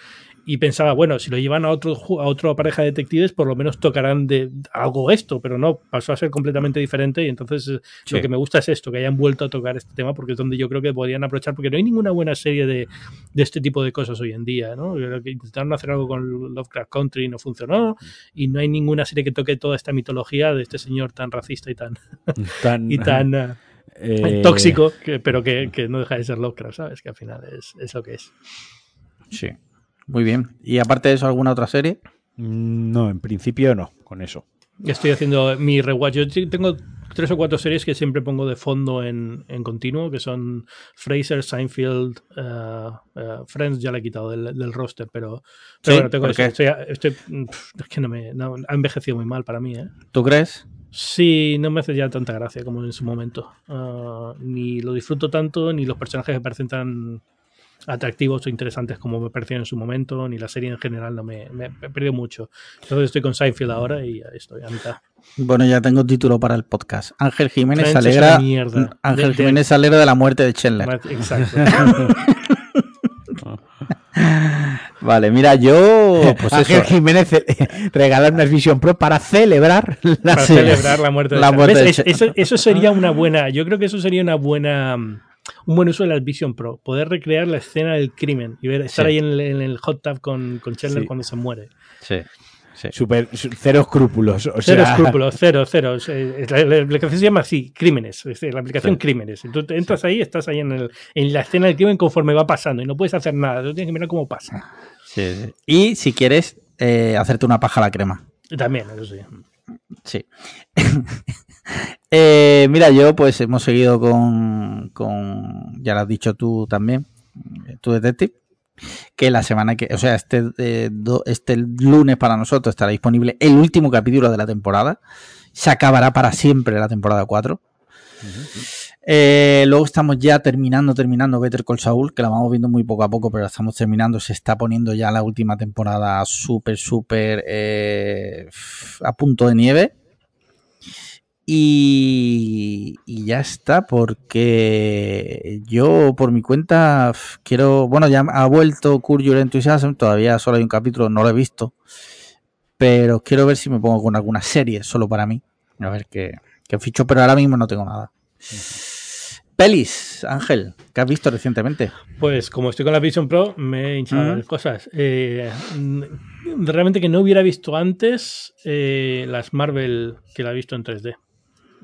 y pensaba, bueno, si lo llevan a otro a otra pareja de detectives, por lo menos tocarán de algo esto, pero no, pasó a ser completamente diferente y entonces eh, lo que me gusta es esto, que hayan vuelto a tocar este tema porque es donde yo creo que podrían aprovechar, porque no hay ninguna buena serie de, de este tipo de cosas hoy en día, ¿no? Que intentaron hacer algo con Lovecraft Country y no funcionó y no hay ninguna serie que toque toda esta mitología de este señor tan racista y tan, y tan eh, eh, tóxico, pero que, que, no deja de ser Lovecraft, ¿sabes? Que al final es, es lo que es. Sí. Muy bien. ¿Y aparte de eso, alguna otra serie? Mm, no, en principio no, con eso. Estoy haciendo mi rewatch. Yo tengo tres o cuatro series que siempre pongo de fondo en, continuo, que son Fraser, Seinfeld, uh, uh, Friends, ya la he quitado del, roster, pero, bueno, tengo estoy, estoy, es que no me ha envejecido muy mal para mí. ¿eh? ¿Tú crees? Sí, no me hace ya tanta gracia como en su momento. Uh, ni lo disfruto tanto, ni los personajes me parecen tan atractivos o interesantes como me parecían en su momento, ni la serie en general no me, perdido mucho. Entonces estoy con Seinfeld ahora y estoy a mitad. Bueno, ya tengo título para el podcast. Ángel Jiménez alegra Ángel Jiménez alegra de la muerte de Chandler. Exacto. Vale, mira, yo. Pues Ángel Jiménez regala una Vision Pro para celebrar la, para celebrar la muerte de, la muerte eso, eso, sería una buena. Yo creo que eso sería una buena un buen uso de la Vision Pro, poder recrear la escena del crimen y ver, estar ahí en el, hot tub con, con Chandler cuando se muere. Sí. Super, cero escrúpulos. cero escrúpulos, cero, cero. La, aplicación se llama así, crímenes. la aplicación crímenes. Tú entras ahí, estás ahí en, el, en la escena del crimen conforme va pasando y no puedes hacer nada. Tú tienes que mirar cómo pasa. Y si quieres, eh, hacerte una paja a la crema. También, eso sí. Sí. Eh, mira, yo pues hemos seguido con, ya lo has dicho tú también, eh, tu detective, que la semana que, o sea, este, eh, este lunes para nosotros estará disponible el último capítulo de la temporada. Se acabará para siempre la temporada 4. luego estamos ya terminando, terminando Better Call Saul, que la vamos viendo muy poco a poco, pero la estamos terminando. Se está poniendo ya la última temporada súper, súper a punto de nieve. Y, ya está, porque yo por mi cuenta quiero, bueno, ya ha vuelto Curse Your Enthusiasm, todavía solo hay un capítulo, no lo he visto, pero quiero ver si me pongo con alguna serie solo para mí, a ver qué, qué ficho, pero ahora mismo no tengo nada. Pelis, Ángel, ¿qué has visto recientemente? Pues como estoy con la Vision Pro, me he hinchado las cosas. Eh, realmente que no hubiera visto antes eh, las Marvel que la he visto en 3D.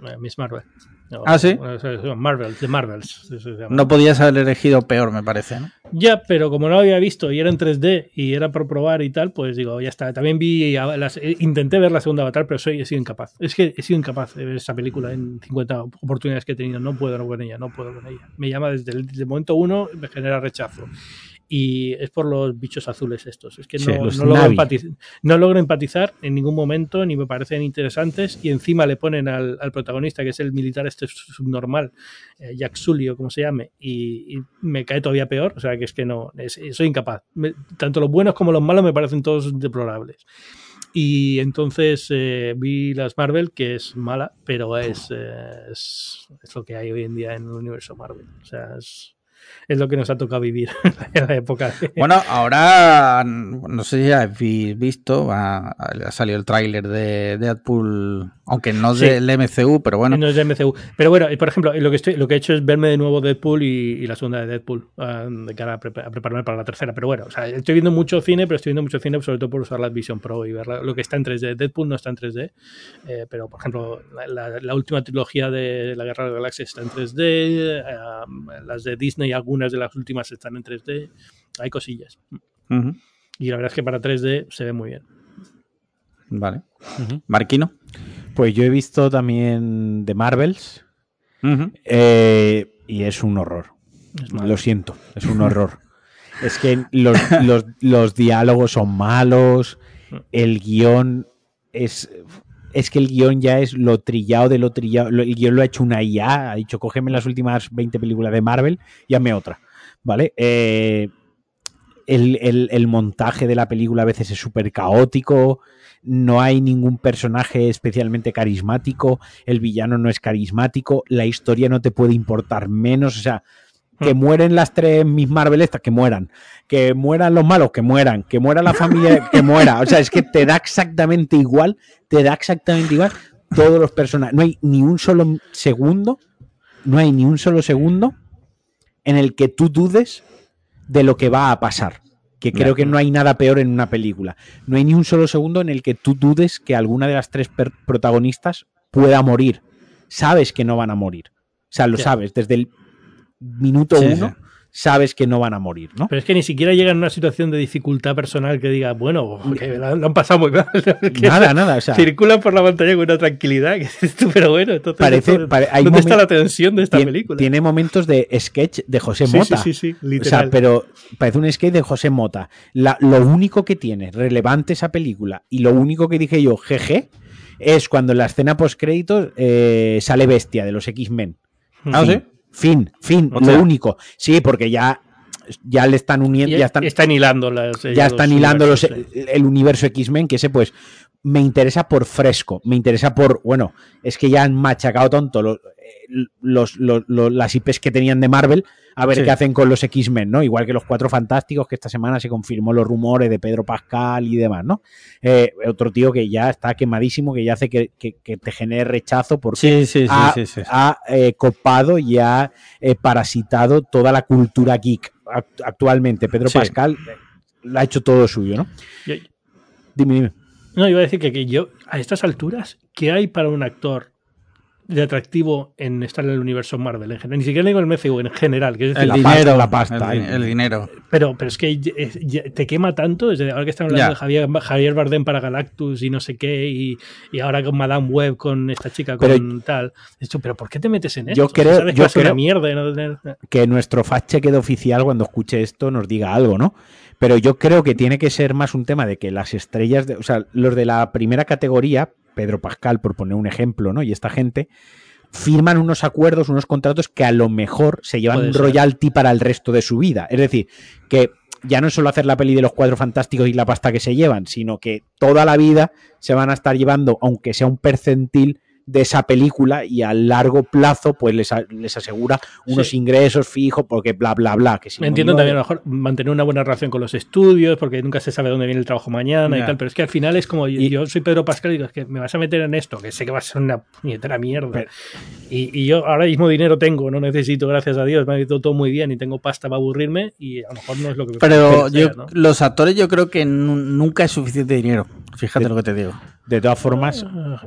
Eh, Miss Marvel. ah, sí. Marvel, de Marvels. No podías haber elegido peor, me parece. ¿no? Ya, pero como no lo había visto y era en 3D y era por probar y tal, pues digo, ya está. También vi, las, intenté ver la segunda Avatar, pero soy, he sido incapaz. Es que he sido incapaz de ver esa película en 50 oportunidades que he tenido. No puedo con ella, no puedo con ella. Me llama desde el, desde el momento uno, me genera rechazo y es por los bichos azules estos. Es que no, no, logro empatizar, en ningún momento, ni me parecen interesantes, y encima le ponen al, protagonista, que es el militar este subnormal, eh, Jack Sully o como se llame, y, me cae todavía peor, o sea que es que no, soy incapaz. tanto los buenos como los malos me parecen todos deplorables. Y entonces eh, vi las Marvel, que es mala, pero es, eh, es, es, lo que hay hoy en día en el universo Marvel. O sea, es, es lo que nos ha tocado vivir en la época. Bueno, ahora no sé si habéis visto, ha, salido el tráiler de Deadpool, aunque no es del MCU, pero bueno. No es del MCU. Pero bueno, por ejemplo, lo que, estoy, lo que he hecho es verme de nuevo Deadpool y, la segunda de Deadpool, ah, de cara a, prepararme para la tercera. Pero bueno, o sea, estoy viendo mucho cine, pero estoy viendo mucho cine sobre todo por usar la Vision Pro y ver lo que está en 3D. Deadpool no está en 3D, eh, pero por ejemplo, la, última trilogía de La Guerra de la Galaxia está en 3D, eh, las de Disney, algunas de las últimas están en 3D, hay cosillas. Y la verdad es que para 3D se ve muy bien. Vale. Marquino. Pues yo he visto también The Marvels eh, y es un horror. Lo siento, es un horror. es que los, los, diálogos son malos, mm. el guion es es que el guion ya es lo trillado de lo trillado. El guion lo ha hecho una IA, ha dicho, cógeme las últimas 20 películas de Marvel y hazme otra. ¿Vale? Eh, el, montaje de la película a veces es súper caótico, no hay ningún personaje especialmente carismático, el villano no es carismático, la historia no te puede importar menos, o sea, que hmm. mueren las tres Miss Marvel estas, que mueran. Que mueran los malos, que mueran. Que muera la familia, que muera. O sea, es que te da exactamente igual, te da exactamente igual todos los personajes. No hay ni un solo segundo, no hay ni un solo segundo en el que tú dudes de lo que va a pasar. Que creo que no hay nada peor en una película. No hay ni un solo segundo en el que tú dudes que alguna de las tres protagonistas pueda morir. Sabes que no van a morir. O sea, lo sabes. Desde el minuto uno sabes que no van a morir, ¿no? Pero es que ni siquiera llegan a una situación de dificultad personal que diga, bueno, lo han pasado muy mal. nada, nada. O circulan por la pantalla con una tranquilidad, que es pero bueno, entonces, Parece, ¿dónde está la tensión de esta película? Tiene momentos de sketch de José Mota. Sí, sí, sí, O sea, pero parece un sketch de José Mota. lo único que tiene relevante esa película y lo único que dije yo, jeje, es cuando en la escena post créditos eh, sale Bestia de los X-Men. Ah, ¿sí? Fin, fin, lo único. Sí, porque ya, ya le están uniendo, ya, están, hilando las, ya están hilando los, el, universo X-Men, que ese pues me interesa por fresco, me interesa por, bueno, es que ya han machacado tonto los, los, las IPs que tenían de Marvel, a ver qué hacen con los X-Men, ¿no? Igual que los Cuatro Fantásticos, que esta semana se confirmó los rumores de Pedro Pascal y demás, ¿no? Eh, otro tío que ya está quemadísimo, que ya hace que, te genere rechazo porque ha, eh, copado y ha eh, parasitado toda la cultura geek actualmente. Pedro Pascal lo ha hecho todo suyo, ¿no? Dime, dime. No, iba a decir que, que yo, a estas alturas, ¿qué hay para un actor de atractivo en estar en el universo Marvel en general. Ni siquiera digo el MCU, en general. Que es el la dinero, pasta, la pasta. El, dinero. Pero, pero es que te quema tanto, desde ahora que estamos hablando de Javier, Javier, Bardem para Galactus y no sé qué, y, y ahora con Madame Web, con esta chica, con tal. Hecho, pero ¿por qué te metes en esto? Yo creo, yo que creo mierda, que nuestro fact check oficial cuando escuche esto nos diga algo, ¿no? Pero yo creo que tiene que ser más un tema de que las estrellas, de, o sea, los de la primera categoría, Pedro Pascal, por poner un ejemplo, ¿no? Y esta gente firman unos acuerdos, unos contratos que a lo mejor se llevan un royalty para el resto de su vida. Es decir, que ya no es solo hacer la peli de los cuatro fantásticos y la pasta que se llevan, sino que toda la vida se van a estar llevando, aunque sea un percentil de esa película y a largo plazo pues les, les asegura unos ingresos fijos porque bla, bla, bla. Que Me entiendo también a lo mejor mantener una buena relación con los estudios porque nunca se sabe dónde viene el trabajo mañana y tal, pero es que al final es como yo, soy Pedro Pascal y digo, es que me vas a meter en esto, que sé que va a ser una puñetera mierda. y, y, yo ahora mismo dinero tengo, no necesito, gracias a Dios, me ha ido todo muy bien y tengo pasta para aburrirme y a lo mejor no es lo que... Pero yo, los actores yo creo que nunca es suficiente dinero, fíjate lo que te digo. De todas formas. Ah,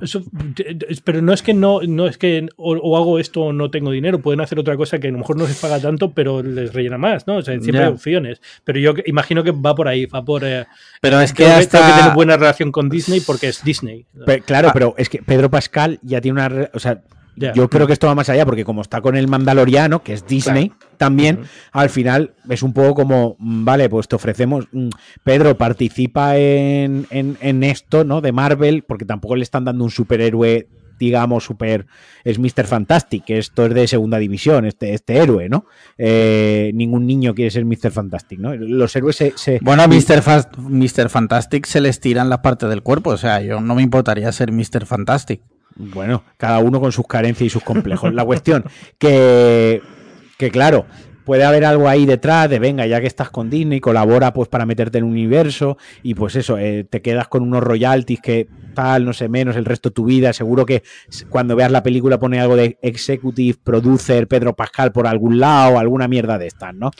pero no es que no, no es que o, hago esto o no tengo dinero. Pueden hacer otra cosa que a lo mejor no les paga tanto, pero les rellena más, ¿no? O sea, siempre hay opciones. Pero yo imagino que va por ahí, va por. Eh, pero es que hasta... que tener buena relación con Disney porque es Disney. claro, ah. pero es que Pedro Pascal ya tiene una. O sea, yo creo que esto va más allá, porque como está con el Mandaloriano, que es Disney, también, al final es un poco como, mm, vale, pues te ofrecemos, mm, Pedro, participa en, esto, ¿no? De Marvel, porque tampoco le están dando un superhéroe digamos, super. Es Mr. Fantastic, que esto es de segunda división, este, este héroe, ¿no? Eh, ningún niño quiere ser Mr. Fantastic, ¿no? Los héroes se. Bueno, a Mr. Mr. Fantastic se les tiran las partes del cuerpo, o sea, yo no me importaría ser Mr. Fantastic. Bueno, cada uno con sus carencias y sus complejos. La cuestión que, que claro, puede haber algo ahí detrás de, venga, ya que estás con Disney, colabora pues para meterte en un universo y pues eso, eh, te quedas con unos royalties que tal, no sé, menos el resto de tu vida. Seguro que cuando veas la película pone algo de executive producer Pedro Pascal por algún lado, alguna mierda de estas, ¿no?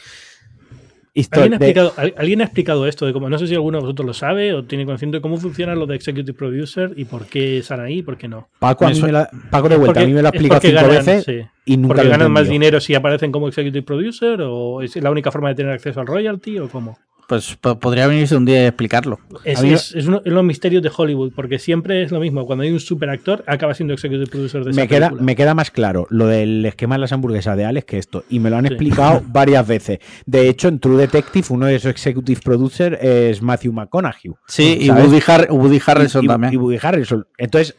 ¿Alguien ha, explicado, ¿Alguien ha, explicado, esto de cómo, no sé si alguno de vosotros lo sabe o tiene conocimiento de cómo funciona lo de Executive Producer y por qué están ahí y por qué no? Paco, a mí me Paco de vuelta, a mí me lo ha explicado cinco veces y nunca ¿Porque ganan más dinero si aparecen como Executive Producer o es la única forma de tener acceso al royalty o cómo? Pues podría venirse un día a explicarlo. Es, es, uno de los misterios de Hollywood, porque siempre es lo mismo. Cuando hay un superactor, acaba siendo executive producer de me esa queda, Me queda más claro lo del esquema de las hamburguesas de Alex que esto. Y me lo han explicado varias veces. De hecho, en True Detective, uno de esos executive producers es Matthew McConaughey. Sí, y Woody, Harrelson también. Y Woody Harrelson. Entonces,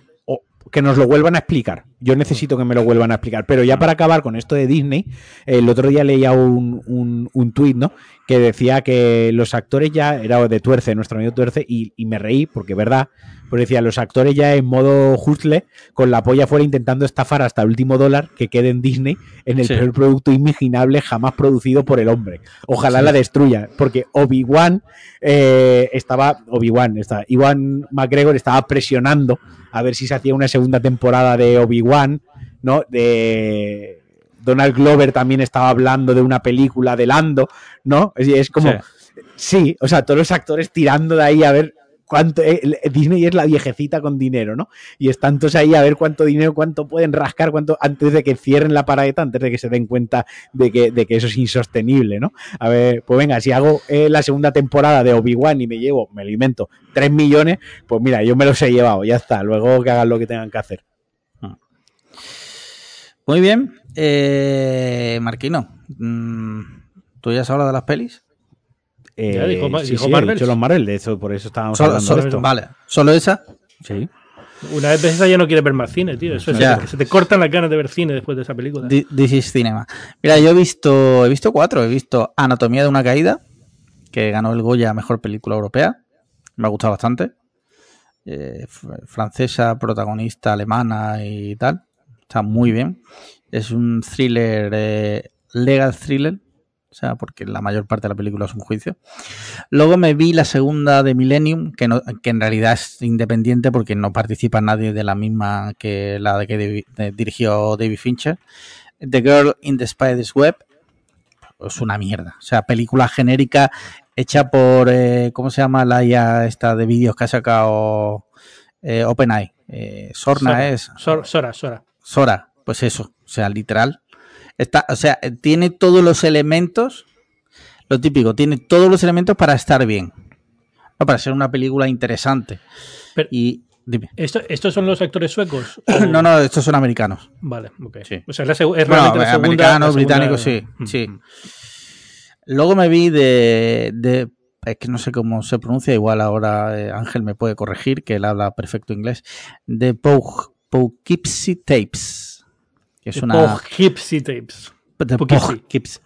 que nos lo vuelvan a explicar. Yo necesito que me lo vuelvan a explicar. Pero ya para acabar con esto de Disney, el otro día leía un, un, un tuit, ¿no? Que decía que los actores ya, era de Tuerce, nuestro amigo Tuerce, y, y me reí, porque verdad, pues decía, los actores ya en modo hustle, con la polla fuera intentando estafar hasta el último dólar que quede en Disney en el peor producto imaginable jamás producido por el hombre. Ojalá la destruya, porque Obi-Wan eh, estaba, Obi-Wan, Iwan McGregor estaba presionando a ver si se hacía una segunda temporada de Obi-Wan, ¿no? De Donald Glover también estaba hablando de una película de Lando, ¿no? Es, como, sí. o sea, todos los actores tirando de ahí a ver cuánto eh, Disney es la viejecita con dinero, ¿no? Y están todos ahí a ver cuánto dinero, cuánto pueden rascar, cuánto antes de que cierren la paradeta, antes de que se den cuenta de que, eso es insostenible, ¿no? A ver, pues venga, si hago eh, la segunda temporada de Obi-Wan y me llevo, me alimento, 3 millones, pues mira, yo me los he llevado, ya está, luego que hagan lo que tengan que hacer. Ah. Muy bien, eh, Marquino, mm, ¿tú ya has hablado de las pelis? Eh, dijo, los Marvel, de eso, por eso estábamos hablando de esto. Vale, ¿solo esa? Sí. Una vez ves esa ya no quieres ver más cine, tío. Eso es que se te cortan las ganas de ver cine después de esa película. This is Cinema. Mira, yo he visto, he visto cuatro. He visto Anatomía de una caída, que ganó el Goya Mejor Película Europea. Me ha gustado bastante. Eh, francesa, protagonista alemana y tal. Está muy bien. Es un thriller, eh, legal thriller, o sea, porque la mayor parte de la película es un juicio. Luego me vi la segunda de Millennium, que, no, que en realidad es independiente porque no participa nadie de la misma que la de que dirigió David Fincher. The Girl in the Spider's Web. Es una mierda. O sea, película genérica hecha por, eh, ¿cómo se llama la IA esta de vídeos que ha sacado eh, OpenAI? Eh, Sorna es. Sora, Sora. Sora, pues eso. O sea, literal Está, o sea, tiene todos los elementos, lo típico, tiene todos los elementos para estar bien. para ser una película interesante. y dime. ¿Estos son los actores suecos? no, no, estos son americanos. Vale, ok. O sea, es, realmente la Americanos, británicos, sí, mm, sí. Mm. Luego me vi de, de, Es que no sé cómo se pronuncia, igual ahora eh, Ángel me puede corregir, que él habla perfecto inglés. De Poughkeepsie Tapes es una... Poughkeepsie Tapes. De Poughkeepsie.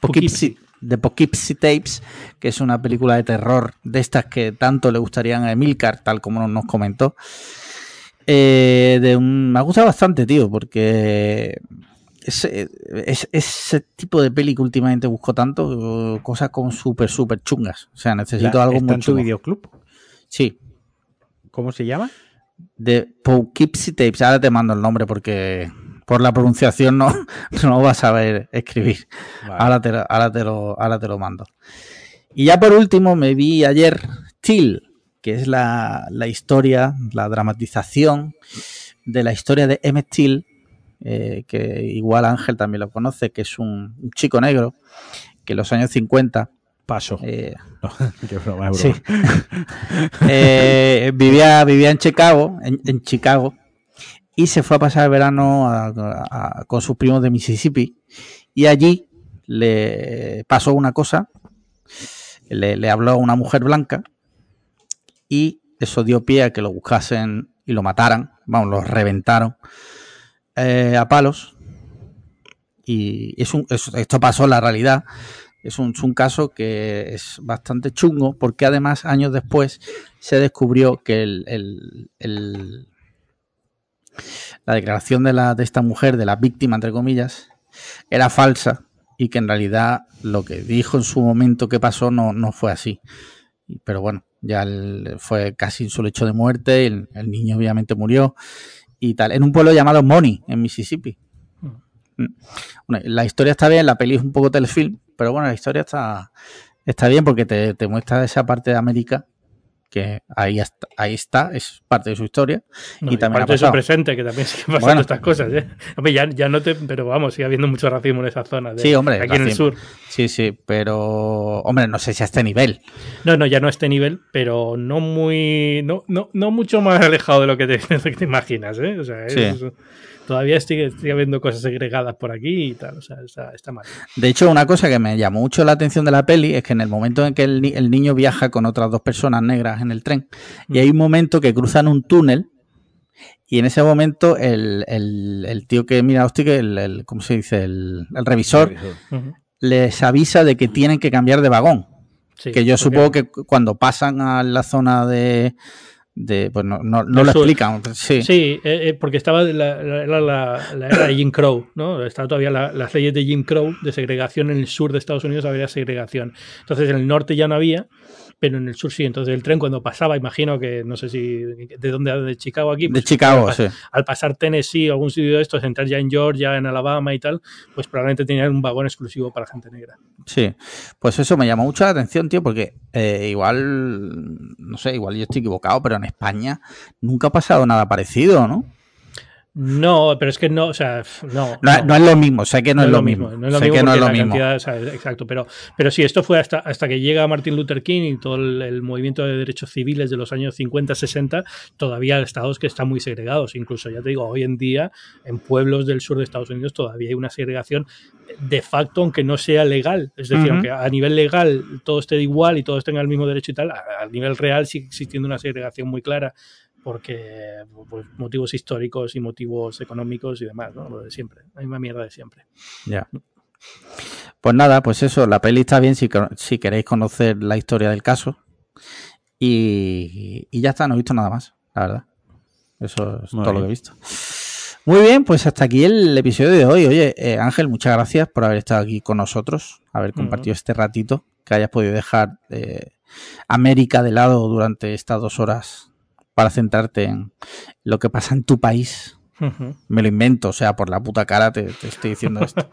Poughkeepsie. De Poughkeepsie Tapes, que es una película de terror de estas que tanto le gustarían a Emilcar, tal como nos comentó. Eh, de me ha gustado bastante, tío, porque es, ese tipo de peli que últimamente busco tanto, cosas como súper, súper chungas. O sea, necesito algo mucho. ¿Está en videoclub? Sí. ¿Cómo se llama? De Poughkeepsie Tapes. Ahora te mando el nombre porque por la pronunciación no, no vas a saber escribir. Ahora, te, ahora, te lo, ahora te lo mando. Y ya por último me vi ayer Till, que es la, historia, la dramatización de la historia de Emmett Till, eh, que igual Ángel también lo conoce, que es un, chico negro que en los años 50 Paso. Eh, eh, vivía, vivía en Chicago, en, Chicago, y se fue a pasar el verano con sus primos de Mississippi. Y allí le pasó una cosa. Le, le habló a una mujer blanca y eso dio pie a que lo buscasen y lo mataran, vamos, lo reventaron eh, a palos. Y es un, esto pasó en la realidad. Es un, caso que es bastante chungo porque además años después se descubrió que el, la declaración de, la, de esta mujer, de la víctima, entre comillas, era falsa y que en realidad lo que dijo en su momento que pasó no, no fue así. Pero bueno, ya fue casi en su lecho de muerte, el, el, niño obviamente murió y tal, en un pueblo llamado Money, en Mississippi. Mm. la historia está bien, la peli es un poco telefilm, pero bueno, la historia está, está bien porque te, te muestra esa parte de América que ahí está, ahí está, es parte de su historia. y, también parte de su presente, que también sigue pasando estas cosas. ¿eh? ya, ya no te, pero vamos, sigue habiendo mucho racismo en esa zona. sí, hombre. Aquí en el sur. Sí, sí, pero, hombre, no sé si a este nivel. No, no, ya no a este nivel, pero no muy, no, no, no mucho más alejado de lo que te, te imaginas, ¿eh? O sea, es, todavía sigue, habiendo cosas segregadas por aquí y tal, o sea, está, mal. De hecho, una cosa que me llamó mucho la atención de la peli es que en el momento en que el, niño viaja con otras dos personas negras en el tren, y hay un momento que cruzan un túnel, y en ese momento el, tío que mira hostia, el, ¿cómo se dice? El, revisor, les avisa de que tienen que cambiar de vagón. que yo supongo que cuando pasan a la zona de de pues no, no, lo explican. Sí, sí eh, eh, porque estaba la, la, la, era de Jim Crow, ¿no? Estaba todavía las leyes de Jim Crow de segregación en el sur de Estados Unidos había segregación. Entonces en el norte ya no había pero en el sur sí. Entonces el tren cuando pasaba, imagino que, no sé si, ¿de dónde? ¿De Chicago aquí? de pues, Chicago, sí. Al pasar Tennessee o algún sitio de estos, entrar ya en Georgia, en Alabama y tal, pues probablemente tenían un vagón exclusivo para gente negra. Sí, pues eso me llamó mucho la atención, tío, porque eh, igual, no sé, igual yo estoy equivocado, pero en España nunca ha pasado nada parecido, ¿no? No, pero es que no, o sea, no. No, es lo mismo, sé que no, es lo mismo. No es lo sé que no es lo mismo. exacto, pero, pero sí, esto fue hasta, hasta que llega Martin Luther King y todo el, movimiento de derechos civiles de los años 50, 60, todavía estados que están muy segregados. Incluso, ya te digo, hoy en día, en pueblos del sur de Estados Unidos todavía hay una segregación de facto, aunque no sea legal. Es decir, aunque a nivel legal todo esté igual y todos tengan el mismo derecho y tal, a, a nivel real sigue existiendo una segregación muy clara porque pues, motivos históricos y motivos económicos y demás, ¿no? Lo de siempre, la misma mierda de siempre. Ya. Pues nada, pues eso, la peli está bien si, si queréis conocer la historia del caso. Y, ya está, no he visto nada más, la verdad. Eso es todo lo que he visto. Muy bien, pues hasta aquí el episodio de hoy. Oye, eh, Ángel, muchas gracias por haber estado aquí con nosotros, haber compartido este ratito, que hayas podido dejar eh, América de lado durante estas dos horas para centrarte en lo que pasa en tu país. Me lo invento, o sea, por la puta cara te, estoy diciendo esto.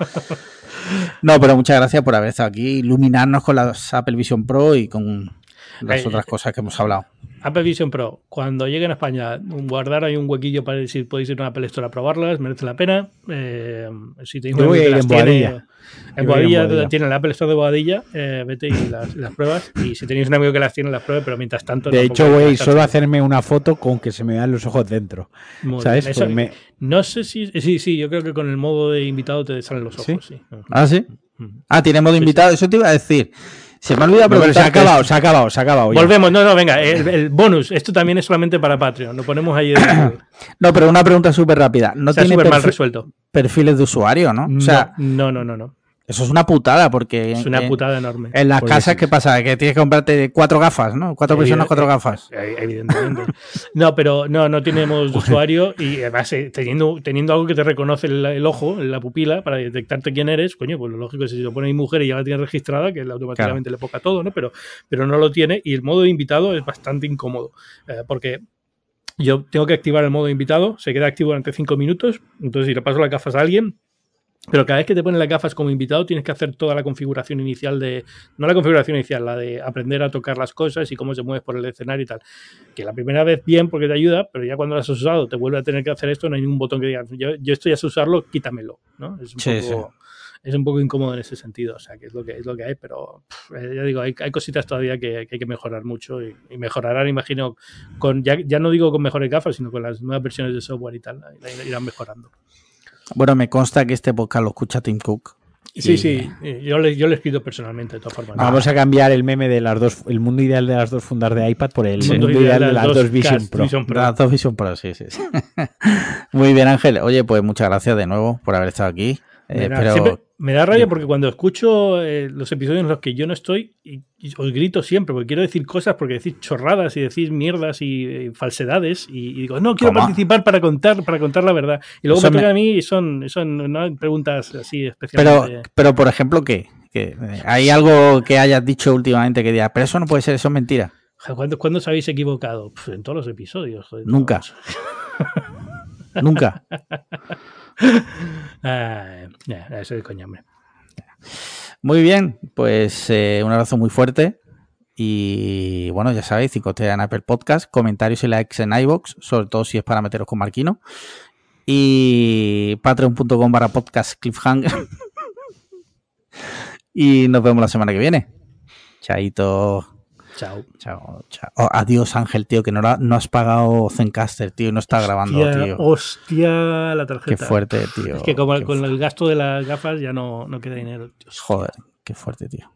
no, pero muchas gracias por haber estado aquí, iluminarnos con la Apple Vision Pro y con las eh, otras cosas que hemos hablado. Apple Vision Pro, cuando lleguen a España, guardar ahí un huequillo para decir podéis ir a una Apple Store a probarlas, merece la pena. Eh, si tenéis Yo voy a ir en Boadilla. En Boadilla tienen el Apple Store de Boadilla, eh, vete y las, pruebas. Y si tenéis un amigo que las tiene, las pruebe, pero mientras tanto. De hecho, voy solo a hacerme una foto con que se me dan los ojos dentro. ¿Sabes? Pues no sé si. Sí, sí, yo creo que con el modo de invitado te salen los ojos. ¿Sí? Ah, sí. Ah, tiene modo invitado, eso te iba a decir. Se me ha olvidado pero se ha acabado, se ha acabado, se ha acabado. Volvemos, no, no, venga, el, bonus, esto también es solamente para Patreon, lo ponemos ahí. no, pero una pregunta súper rápida. No tiene mal resuelto. perfiles de usuario, ¿no? O sea, no, no, no, no. Eso es una putada, porque. Es una putada enorme. En las casas, ¿qué pasa? Que tienes que comprarte cuatro gafas, ¿no? Cuatro personas, cuatro gafas. Evidentemente. no, pero no, no tenemos usuario y además eh, teniendo, teniendo algo que te reconoce el, ojo, la pupila, para detectarte quién eres, coño, pues lo lógico es que si se pone mi mujer y ya la tiene registrada, que automáticamente le poca todo, ¿no? Pero, pero no lo tiene y el modo de invitado es bastante incómodo. Eh, porque yo tengo que activar el modo de invitado, se queda activo durante cinco minutos, entonces si le paso las gafas a alguien, pero cada vez que te ponen las gafas como invitado tienes que hacer toda la configuración inicial de... No la configuración inicial, la de aprender a tocar las cosas y cómo se mueves por el escenario y tal. Que la primera vez bien porque te ayuda, pero ya cuando lo has usado te vuelve a tener que hacer esto, no hay ningún botón que diga, yo, yo esto ya sé usarlo, quítamelo. ¿no? Es un poco... Es un poco incómodo en ese sentido, o sea, que es lo que, es lo que hay, pero eh, ya digo, hay, hay cositas todavía que, hay que mejorar mucho y, mejorarán, imagino, con ya, ya no digo con mejores gafas, sino con las nuevas versiones de software y tal, irán mejorando. Bueno, me consta que este podcast lo escucha Tim Cook. Sí, sí, yo le, yo pido personalmente, de todas formas. Vamos a cambiar el meme de las dos, el mundo ideal de las dos fundas de iPad por el mundo, ideal, de las dos, Vision, Pro. Las dos Vision Pro, sí, sí. Muy bien, Ángel. Oye, pues muchas gracias de nuevo por haber estado aquí. Eh, pero... Me da rabia porque cuando escucho eh, los episodios en los que yo no estoy, y, os grito siempre, porque quiero decir cosas, porque decís chorradas y decís mierdas y, eh, falsedades, y, digo, no, quiero participar para contar, para contar la verdad. Y luego me toca a mí y son, son preguntas así especiales. Pero, pero, por ejemplo, ¿qué? ¿Qué? ¿Hay algo que hayas dicho últimamente que diga, pero eso no puede ser, eso es mentira? ¿Cuándo, ¿cuándo os habéis equivocado? en todos los episodios. Nunca. Nunca. Ah, eso es coña, Muy bien, pues eh, un abrazo muy fuerte. Y bueno, ya sabéis, 5 en Apple Podcast, comentarios y likes en iBox, sobre todo si es para meteros con Marquino. Y patreon.com barra podcast cliffhanger. y nos vemos la semana que viene. Chaito. Chao. Chao, chao. Oh, adiós, Ángel, tío, que no, no has pagado Zencaster, tío, no está grabando, tío. Hostia, la tarjeta. Qué fuerte, tío. Es que como con el gasto de las gafas ya no, no queda dinero. Joder, qué fuerte, tío.